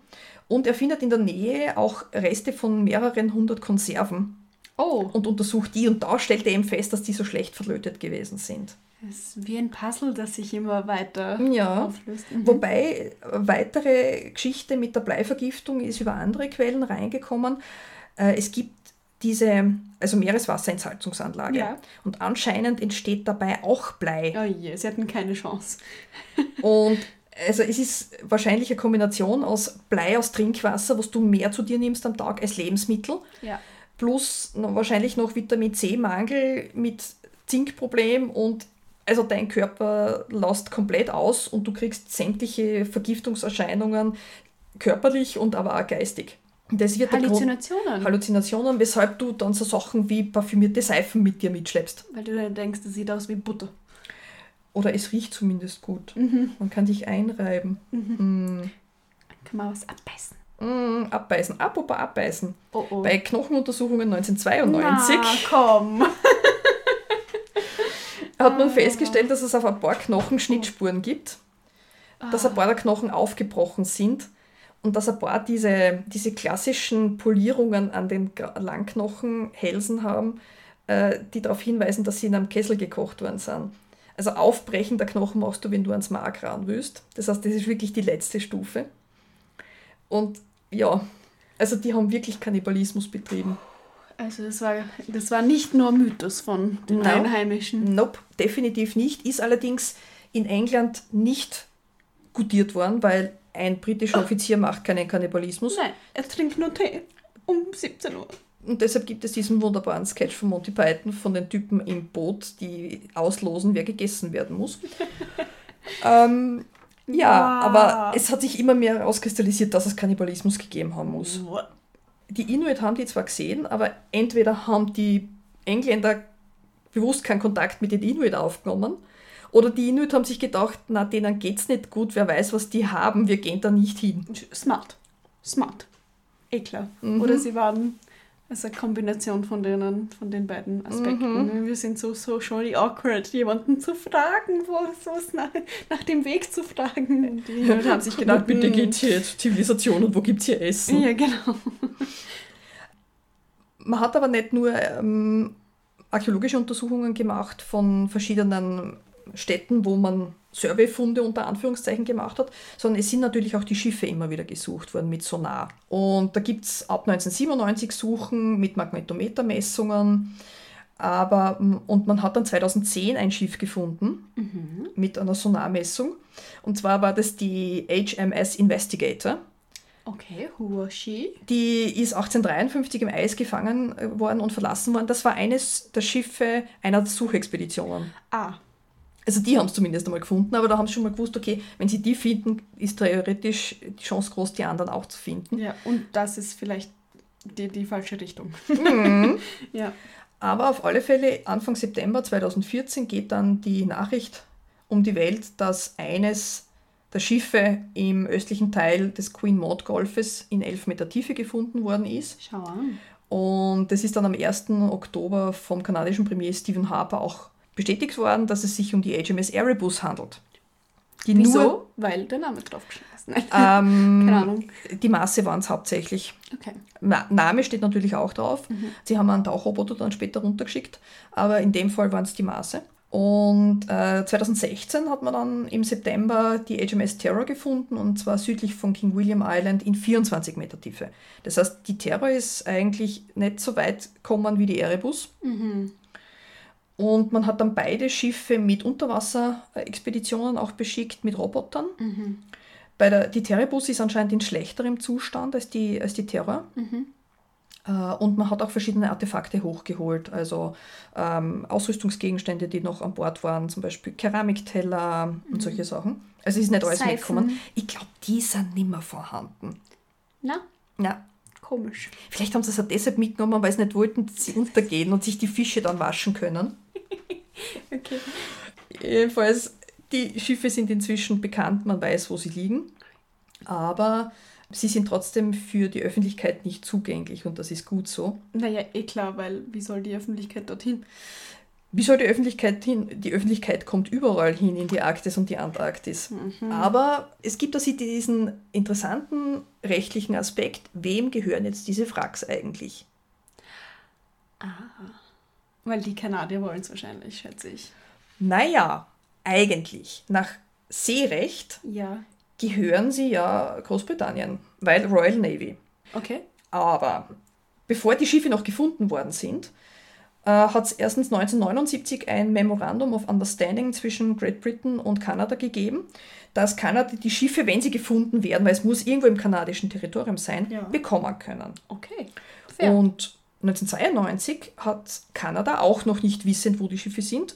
Speaker 2: Und er findet in der Nähe auch Reste von mehreren hundert Konserven
Speaker 1: Oh,
Speaker 2: und untersucht die. Und da stellt er eben fest, dass die so schlecht verlötet gewesen sind.
Speaker 1: das ist wie ein Puzzle, das sich immer weiter
Speaker 2: Ja.
Speaker 1: auflöst. Mhm.
Speaker 2: Wobei äh, weitere Geschichte mit der Bleivergiftung ist über andere Quellen reingekommen. Äh, Es gibt diese, also Meereswasserentsalzungsanlage.
Speaker 1: Ja.
Speaker 2: Und anscheinend entsteht dabei auch Blei.
Speaker 1: Oh je, sie hatten keine Chance.
Speaker 2: Und also es ist wahrscheinlich eine Kombination aus Blei aus Trinkwasser, was du mehr zu dir nimmst am Tag als Lebensmittel,
Speaker 1: Ja.
Speaker 2: plus wahrscheinlich noch Vitamin C-Mangel mit Zinkproblem und also dein Körper lässt komplett aus und du kriegst sämtliche Vergiftungserscheinungen körperlich und aber auch geistig. Das wird Grund-
Speaker 1: Halluzinationen.
Speaker 2: Halluzinationen, weshalb du dann so Sachen wie parfümierte Seifen mit dir mitschleppst.
Speaker 1: Weil du dann denkst, das sieht aus wie Butter.
Speaker 2: Oder es riecht zumindest gut.
Speaker 1: Mhm.
Speaker 2: Man kann dich einreiben. Mm.
Speaker 1: Kann man was abbeißen.
Speaker 2: Mm, abbeißen. Apropos abbeißen.
Speaker 1: Oh oh.
Speaker 2: Bei Knochenuntersuchungen 1992
Speaker 1: Na, komm. (laughs)
Speaker 2: hat man festgestellt, dass es auf ein paar Knochen Schnittspuren gibt, dass ein paar der Knochen aufgebrochen sind und dass ein paar diese, diese klassischen Polierungen an den Langknochenhälsen haben, äh, die darauf hinweisen, dass sie in einem Kessel gekocht worden sind. Also Aufbrechen der Knochen machst du, wenn du ans Mark ran willst. Das heißt, das ist wirklich die letzte Stufe. Und ja, also die haben wirklich Kannibalismus betrieben.
Speaker 1: Also das war, das war nicht nur Mythos von den
Speaker 2: Nein.
Speaker 1: Einheimischen.
Speaker 2: Nope, definitiv nicht. Ist allerdings in England nicht gutiert worden, weil ein britischer Offizier macht keinen Kannibalismus.
Speaker 1: Nein, er trinkt nur Tee. Um 17 Uhr.
Speaker 2: Und deshalb gibt es diesen wunderbaren Sketch von Monty Python von den Typen im Boot, die auslosen, wer gegessen werden muss. (laughs) ähm, ja,
Speaker 1: Wow.
Speaker 2: aber es hat sich immer mehr herauskristallisiert, dass es Kannibalismus gegeben haben muss. Die Inuit haben die zwar gesehen, aber entweder haben die Engländer bewusst keinen Kontakt mit den Inuit aufgenommen oder die Inuit haben sich gedacht, na, denen geht's nicht gut, wer weiß, was die haben, wir gehen da nicht hin.
Speaker 1: Smart. Smart. Eh klar.
Speaker 2: Mhm.
Speaker 1: Oder sie waren also eine Kombination von denen, von den beiden Aspekten.
Speaker 2: Mhm.
Speaker 1: Wir sind so socially awkward, jemanden zu fragen, wo was nach, nach dem Weg zu fragen. Und die Leute haben sich gedacht,
Speaker 2: bitte geht's hier Zivilisation und wo gibt's hier Essen?
Speaker 1: Ja, genau. (laughs)
Speaker 2: Man hat aber nicht nur ähm, archäologische Untersuchungen gemacht von verschiedenen Städten, wo man Surveyfunde unter Anführungszeichen gemacht hat, sondern es sind natürlich auch die Schiffe immer wieder gesucht worden mit Sonar. Und da gibt es ab 1997 Suchen mit Magnetometermessungen. Aber, und man hat dann 2010 ein Schiff gefunden mit einer Sonarmessung. Und zwar war das die HMS Investigator.
Speaker 1: Okay, who was she?
Speaker 2: Die ist 1853 im Eis gefangen äh, worden und verlassen worden. Das war eines der Schiffe einer Suchexpeditionen.
Speaker 1: Ah,
Speaker 2: Also die haben es zumindest einmal gefunden, aber da haben sie schon mal gewusst, okay, wenn sie die finden, ist theoretisch die Chance groß, die anderen auch zu finden.
Speaker 1: ja, und das ist vielleicht die, die falsche Richtung.
Speaker 2: Mhm. (laughs)
Speaker 1: Ja.
Speaker 2: Aber auf alle Fälle, Anfang September 2014 geht dann die Nachricht um die Welt, dass eines der Schiffe im östlichen Teil des Queen Maud Golfes in 11 Meter Tiefe gefunden worden ist.
Speaker 1: Schau an.
Speaker 2: Und das ist dann am 1. Oktober vom kanadischen Premier Stephen Harper auch bestätigt worden, dass es sich um die HMS Erebus handelt. Die
Speaker 1: Wieso?
Speaker 2: Nur,
Speaker 1: Weil der Name draufgeschrieben ist. Nein.
Speaker 2: ähm, (laughs)
Speaker 1: Keine Ahnung.
Speaker 2: Die Maße waren es hauptsächlich.
Speaker 1: Okay.
Speaker 2: Na, Name steht natürlich auch drauf. Sie haben einen Tauchroboter dann später runtergeschickt, aber in dem Fall waren es die Maße. Und äh, 2016 hat man dann im September die HMS Terror gefunden und zwar südlich von King William Island in 24 Meter Tiefe. Das heißt, die Terror ist eigentlich nicht so weit gekommen wie die Erebus. Und man hat dann beide Schiffe mit Unterwasserexpeditionen auch beschickt, mit Robotern. Bei der, die Terrebus ist anscheinend in schlechterem Zustand als die, als die Terror. Äh, Und man hat auch verschiedene Artefakte hochgeholt, also ähm, Ausrüstungsgegenstände, die noch an Bord waren, zum Beispiel Keramikteller und solche Sachen. Also ist nicht alles
Speaker 1: Seifen.
Speaker 2: mitgekommen. Ich glaube, die sind nicht mehr vorhanden.
Speaker 1: Na,
Speaker 2: Ja,
Speaker 1: komisch.
Speaker 2: vielleicht haben sie es auch deshalb mitgenommen, weil sie nicht wollten, dass sie untergehen und sich die Fische dann waschen können. (laughs)
Speaker 1: Okay.
Speaker 2: Jedenfalls, die Schiffe sind inzwischen bekannt, man weiß, wo sie liegen, aber sie sind trotzdem für die Öffentlichkeit nicht zugänglich und das ist gut so.
Speaker 1: Naja, eh klar, weil wie soll die Öffentlichkeit dorthin?
Speaker 2: Wie soll die Öffentlichkeit hin? Die Öffentlichkeit kommt überall hin in die Arktis und die Antarktis. Aber es gibt also diesen interessanten rechtlichen Aspekt, wem gehören jetzt diese Wracks eigentlich?
Speaker 1: Weil die Kanadier wollen es wahrscheinlich, schätze ich.
Speaker 2: Naja, eigentlich, nach Seerecht
Speaker 1: Ja.
Speaker 2: gehören sie ja Großbritannien, weil Royal Navy.
Speaker 1: Okay.
Speaker 2: Aber bevor die Schiffe noch gefunden worden sind, äh, hat es erstens 1979 ein Memorandum of Understanding zwischen Great Britain und Kanada gegeben, dass Kanada die Schiffe, wenn sie gefunden werden, weil es muss irgendwo im kanadischen Territorium sein,
Speaker 1: Ja.
Speaker 2: bekommen können.
Speaker 1: Okay. Fair.
Speaker 2: Und 1992 hat Kanada auch noch nicht wissend, wo die Schiffe sind,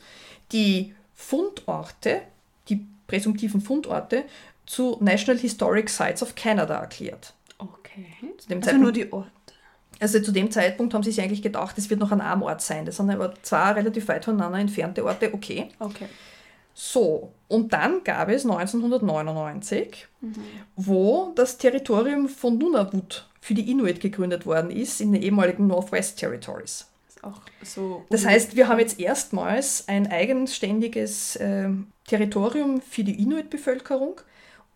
Speaker 2: die Fundorte, die präsumptiven Fundorte, zu National Historic Sites of Canada erklärt.
Speaker 1: okay.
Speaker 2: Zu dem
Speaker 1: Also
Speaker 2: Zeitpunkt-
Speaker 1: nur die Orte.
Speaker 2: Also zu dem Zeitpunkt haben sie sich eigentlich gedacht, es wird noch ein Armort sein. Das sind aber zwei relativ weit voneinander entfernte Orte, okay.
Speaker 1: Okay.
Speaker 2: So, und dann gab es 1999, wo das Territorium von Nunavut für die Inuit gegründet worden ist, in den ehemaligen Northwest Territories.
Speaker 1: So.
Speaker 2: Das heißt, wir haben jetzt erstmals ein eigenständiges ähm, Territorium für die Inuit-Bevölkerung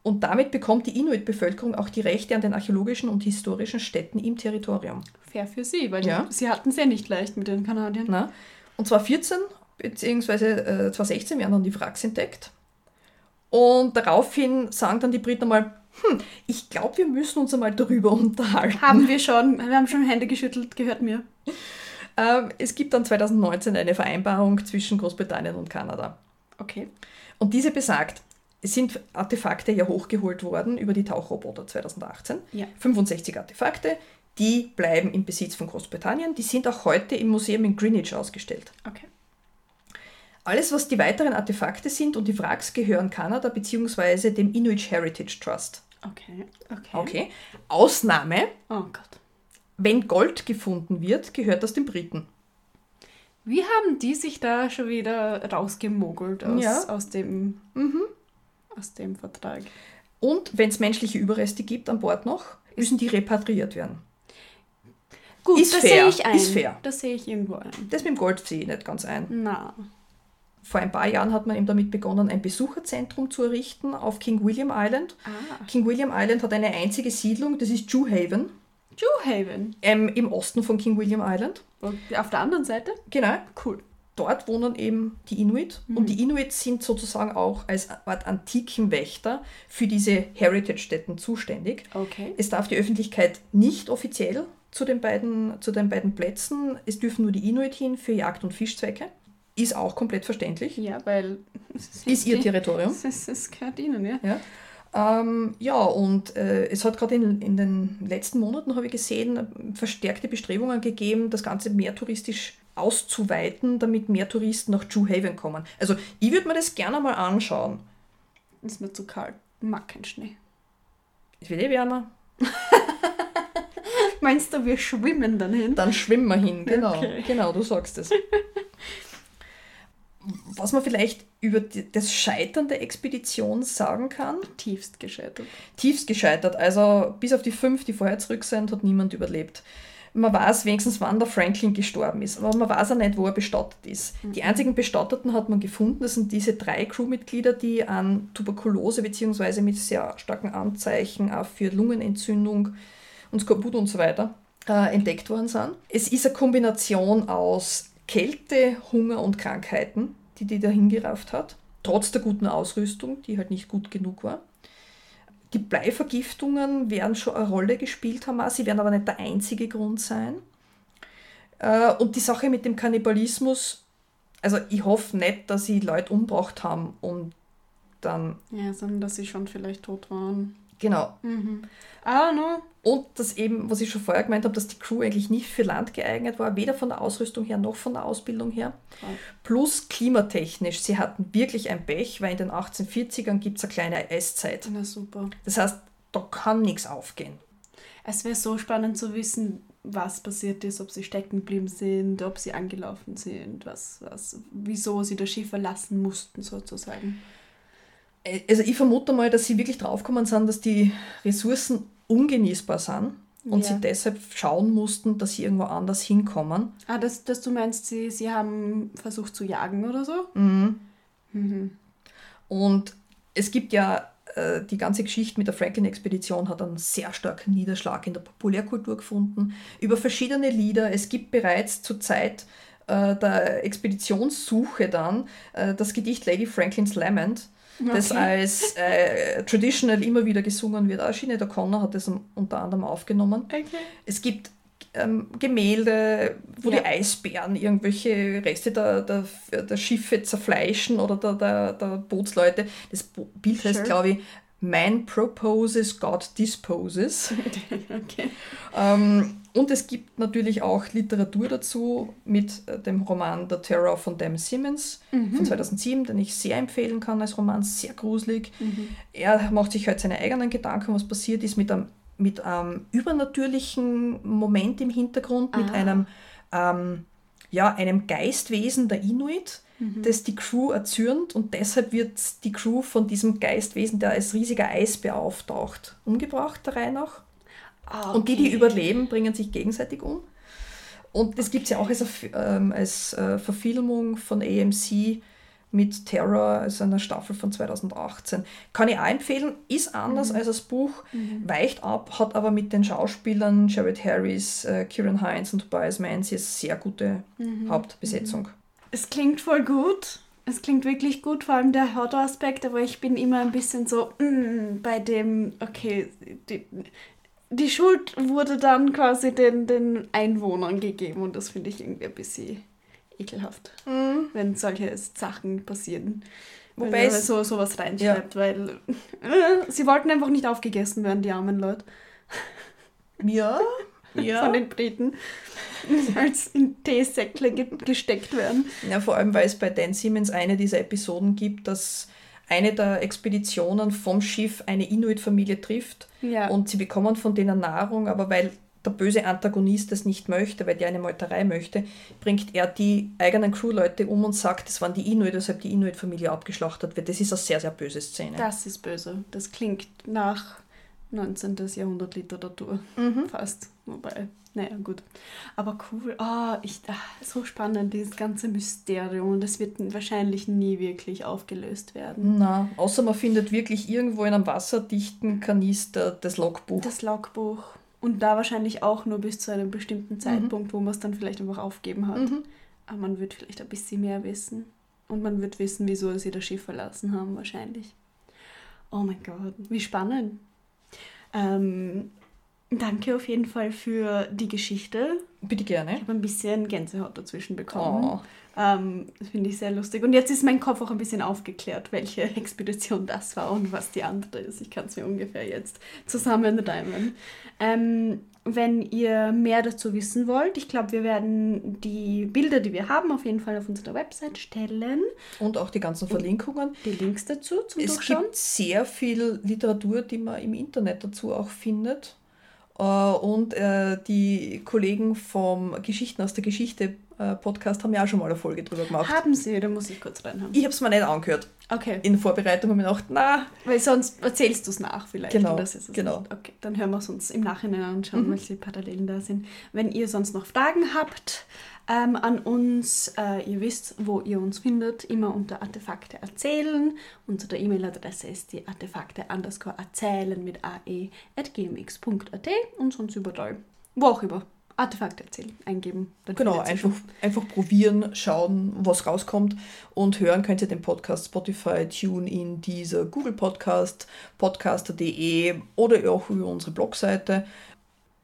Speaker 2: und damit bekommt die Inuit-Bevölkerung auch die Rechte an den archäologischen und historischen Städten im Territorium.
Speaker 1: fair für sie, weil
Speaker 2: Ja.
Speaker 1: die, sie hatten es ja nicht leicht mit den Kanadiern.
Speaker 2: Na? Und zwar 14 beziehungsweise äh, 2016 werden dann die Wracks entdeckt. Und daraufhin sagen dann die Briten mal, hm, ich glaube, wir müssen uns einmal darüber (laughs) unterhalten.
Speaker 1: Haben wir schon, wir haben schon Hände geschüttelt, gehört mir.
Speaker 2: Ähm, es gibt dann 2019 eine Vereinbarung zwischen Großbritannien und Kanada.
Speaker 1: Okay.
Speaker 2: Und diese besagt, es sind Artefakte ja hochgeholt worden über die Tauchroboter 2018.
Speaker 1: Ja.
Speaker 2: 65 Artefakte, die bleiben im Besitz von Großbritannien. Die sind auch heute im Museum in Greenwich ausgestellt.
Speaker 1: Okay.
Speaker 2: Alles, was die weiteren Artefakte sind und die Wracks gehören Kanada bzw. dem Inuit Heritage Trust.
Speaker 1: Okay. Okay.
Speaker 2: Okay. Ausnahme,
Speaker 1: Oh Gott.
Speaker 2: wenn Gold gefunden wird, gehört das den Briten.
Speaker 1: Wie haben die sich da schon wieder rausgemogelt aus,
Speaker 2: Ja.
Speaker 1: aus, dem, aus dem Vertrag?
Speaker 2: Und wenn es menschliche Überreste gibt an Bord noch, müssen die repatriiert werden.
Speaker 1: Gut,
Speaker 2: Ist
Speaker 1: das sehe ich ein.
Speaker 2: ist fair.
Speaker 1: Das sehe ich irgendwo ein.
Speaker 2: Das mit dem Gold sehe ich nicht ganz ein.
Speaker 1: Na.
Speaker 2: Vor ein paar Jahren hat man eben damit begonnen, ein Besucherzentrum zu errichten auf King William Island.
Speaker 1: Ah.
Speaker 2: King William Island hat eine einzige Siedlung, das ist Dewhaven,
Speaker 1: Dewhaven.
Speaker 2: ähm, im Osten von King William Island.
Speaker 1: Und Auf der anderen Seite?
Speaker 2: Genau.
Speaker 1: Cool.
Speaker 2: Dort wohnen eben die Inuit und die Inuit sind sozusagen auch als Art antiken Wächter für diese Heritage-Stätten zuständig.
Speaker 1: Okay.
Speaker 2: Es darf die Öffentlichkeit nicht offiziell zu den beiden, zu den beiden Plätzen, es dürfen nur die Inuit hin für Jagd- und Fischzwecke. Ist auch komplett verständlich.
Speaker 1: Ja, weil. es
Speaker 2: Ist ihr
Speaker 1: die-
Speaker 2: Territorium. (laughs)
Speaker 1: Es, es, gehört ihnen, ja.
Speaker 2: Ja, ähm, ja und äh, es hat gerade in, in den letzten Monaten, habe ich gesehen, verstärkte Bestrebungen gegeben, das Ganze mehr touristisch auszuweiten, damit mehr Touristen nach Dewhaven kommen. Also ich würde mir das gerne mal anschauen.
Speaker 1: Ist mir zu kalt. Mag keinen Schnee.
Speaker 2: Es wird eh wärmer. (laughs)
Speaker 1: Meinst du, wir schwimmen dann hin?
Speaker 2: Dann schwimmen wir hin, genau.
Speaker 1: Okay.
Speaker 2: Genau, du sagst es. (laughs) Was man vielleicht über das Scheitern der Expedition sagen kann,
Speaker 1: Tiefst gescheitert.
Speaker 2: tiefst gescheitert. Also bis auf die fünf, die vorher zurück sind, hat niemand überlebt. Man weiß wenigstens, wann der Franklin gestorben ist, aber man weiß auch nicht, wo er bestattet ist. Die einzigen Bestatteten hat man gefunden, das sind diese drei Crewmitglieder, die an Tuberkulose bzw. mit sehr starken Anzeichen auch für Lungenentzündung und Skorbut und so weiter äh, entdeckt worden sind. Es ist eine Kombination aus Kälte, Hunger und Krankheiten, die die dahin gerafft hat, trotz der guten Ausrüstung, die halt nicht gut genug war. Die Bleivergiftungen werden schon eine Rolle gespielt haben, sie werden aber nicht der einzige Grund sein. Äh, Und die Sache mit dem Kannibalismus, also ich hoffe nicht, dass sie Leute umgebracht haben und dann,
Speaker 1: Ja, sondern dass sie schon vielleicht tot waren.
Speaker 2: Genau.
Speaker 1: Mhm. Don't know.
Speaker 2: Und das eben, was ich schon vorher gemeint habe, dass die Crew eigentlich nicht für Land geeignet war, weder von der Ausrüstung her noch von der Ausbildung her.
Speaker 1: Voll.
Speaker 2: Plus klimatechnisch, sie hatten wirklich ein Pech, weil in den 1840ern gibt es eine kleine Eiszeit.
Speaker 1: Na super.
Speaker 2: Das heißt, da kann nichts aufgehen.
Speaker 1: Es wäre so spannend zu wissen, was passiert ist, ob sie stecken geblieben sind, ob sie angelaufen sind, was, was, wieso sie das Schiff verlassen mussten, sozusagen.
Speaker 2: Also ich vermute mal, dass sie wirklich draufgekommen sind, dass die Ressourcen ungenießbar sind und
Speaker 1: Ja.
Speaker 2: sie deshalb schauen mussten, dass sie irgendwo anders hinkommen.
Speaker 1: Ah, dass, dass du meinst, sie, sie haben versucht zu jagen oder so?
Speaker 2: Mhm.
Speaker 1: Mhm.
Speaker 2: Und es gibt ja äh, die ganze Geschichte mit der Franklin-Expedition hat einen sehr starken Niederschlag in der Populärkultur gefunden. Über verschiedene Lieder. Es gibt bereits zur Zeit äh, der Expeditionssuche dann äh, das Gedicht Lady Franklin's Lament, das
Speaker 1: Okay.
Speaker 2: als äh, traditional immer wieder gesungen wird. Auch Sinead O'Connor hat das unter anderem aufgenommen.
Speaker 1: Okay.
Speaker 2: Es gibt ähm, Gemälde, wo
Speaker 1: Ja.
Speaker 2: die Eisbären irgendwelche Reste der, der, der Schiffe zerfleischen oder der, der, der Bootsleute. Das Bo Bild heißt,
Speaker 1: Sure.
Speaker 2: glaube ich, Man proposes, God disposes. (laughs)
Speaker 1: okay.
Speaker 2: ähm, und es gibt natürlich auch Literatur dazu mit äh, dem Roman The Terror von Dan Simmons von 2007, den ich sehr empfehlen kann als Roman, sehr gruselig. Er macht sich halt seine eigenen Gedanken, was passiert ist mit einem, mit einem übernatürlichen Moment im Hintergrund, mit
Speaker 1: Ah.
Speaker 2: einem, ähm, ja, einem Geistwesen der Inuit, das die Crew erzürnt und deshalb wird die Crew von diesem Geistwesen, der als riesiger Eisbär auftaucht, umgebracht der Reihe nach.
Speaker 1: Ah,
Speaker 2: Und die, die
Speaker 1: okay.
Speaker 2: überleben, bringen sich gegenseitig um. Und das gibt es ja auch als, ähm, als äh, Verfilmung von AMC mit Terror, also einer Staffel von 2018. Kann ich auch empfehlen, ist anders als das Buch, weicht ab, hat aber mit den Schauspielern Jared Harris, äh, Kieran Hines und Tobias Menzies sehr gute Hauptbesetzung.
Speaker 1: Es klingt voll gut. Es klingt wirklich gut, vor allem der Horror-Aspekt, aber ich bin immer ein bisschen so mm, bei dem, okay, die, die Schuld wurde dann quasi den, den Einwohnern gegeben und das finde ich irgendwie ein bisschen ekelhaft, wenn solche Sachen passieren.
Speaker 2: Wobei es-
Speaker 1: so sowas reinschreibt, weil äh, sie wollten einfach nicht aufgegessen werden, die armen Leute
Speaker 2: Ja,
Speaker 1: von
Speaker 2: ja.
Speaker 1: den Briten, (laughs) als in Teesäckle ge gesteckt werden.
Speaker 2: Ja, vor allem, weil es bei Dan Simmons eine dieser Episoden gibt, dass eine der Expeditionen vom Schiff eine Inuit-Familie trifft
Speaker 1: Ja.
Speaker 2: und sie bekommen von denen Nahrung, aber weil der böse Antagonist das nicht möchte, weil der eine Meuterei möchte, bringt er die eigenen Crewleute um und sagt, das waren die Inuit, weshalb die Inuit-Familie abgeschlachtet wird. Das ist eine sehr, sehr böse Szene.
Speaker 1: Das ist böse. Das klingt nach 19. Jahrhundert Literatur.
Speaker 2: Mhm.
Speaker 1: Fast. Wobei, naja, gut. Aber cool. Ah, ich, ah, so spannend, dieses ganze Mysterium. Und das wird wahrscheinlich nie wirklich aufgelöst werden.
Speaker 2: Na, außer man findet wirklich irgendwo in einem wasserdichten Kanister das Logbuch.
Speaker 1: Das Logbuch. Und da wahrscheinlich auch nur bis zu einem bestimmten Zeitpunkt, wo man es dann vielleicht einfach aufgeben hat.
Speaker 2: Mhm.
Speaker 1: Aber man wird vielleicht ein bisschen mehr wissen. Und man wird wissen, wieso sie das Schiff verlassen haben, wahrscheinlich. Oh mein Gott, wie spannend. Ähm, danke auf jeden Fall für die Geschichte.
Speaker 2: Bitte gerne.
Speaker 1: Ich habe ein bisschen Gänsehaut dazwischen bekommen.
Speaker 2: Oh.
Speaker 1: Ähm, das finde ich sehr lustig. Und jetzt ist mein Kopf auch ein bisschen aufgeklärt, welche (laughs) Expedition das war und was die andere ist. Ich kann es mir ungefähr jetzt zusammenreimen. Ähm, wenn ihr mehr dazu wissen wollt, ich glaube, wir werden die Bilder, die wir haben, auf jeden Fall auf unserer Website stellen.
Speaker 2: Und auch die ganzen Verlinkungen.
Speaker 1: Die Links dazu zum
Speaker 2: Es
Speaker 1: Durchschauen.
Speaker 2: gibt sehr viel Literatur, die man im Internet dazu auch findet. Äh, und äh, die Kollegen vom Geschichten aus der Geschichte Podcast haben ja auch schon mal eine Folge drüber gemacht.
Speaker 1: Haben sie, da muss ich kurz reinhaben.
Speaker 2: Ich habe es mir nicht angehört.
Speaker 1: Okay.
Speaker 2: In Vorbereitung habe ich mir gedacht, na.
Speaker 1: Weil sonst erzählst du es nach vielleicht.
Speaker 2: Genau,
Speaker 1: und das ist es
Speaker 2: genau.
Speaker 1: Nicht. Okay, dann hören wir es uns im Nachhinein an und schauen,
Speaker 2: Mhm.
Speaker 1: welche Parallelen da sind. Wenn ihr sonst noch Fragen habt ähm, an uns, äh, ihr wisst, wo ihr uns findet, immer unter Artefakte erzählen. Unsere E-Mail-Adresse ist die artefakte underscore erzählen mit ae at gmx.at und sonst überall, wo auch immer. Artefakte erzählen, eingeben.
Speaker 2: Genau, einfach, einfach probieren, schauen, was rauskommt. Und hören könnt ihr den Podcast Spotify, TuneIn, dieser Google Podcast, podcaster.de oder auch über unsere Blogseite.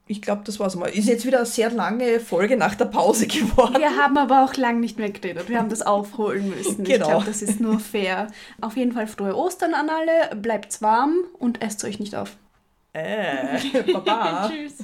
Speaker 2: Ich glaube, das war's mal. Ist jetzt wieder eine sehr lange Folge nach der Pause (laughs) geworden.
Speaker 1: Wir haben aber auch lang nicht mehr geredet. Wir haben das aufholen müssen. Ich
Speaker 2: Genau.
Speaker 1: glaube, das ist nur fair. Auf jeden Fall frohe Ostern an alle. Bleibt warm und esst euch nicht auf.
Speaker 2: Äh, (laughs) Baba.
Speaker 1: Tschüss.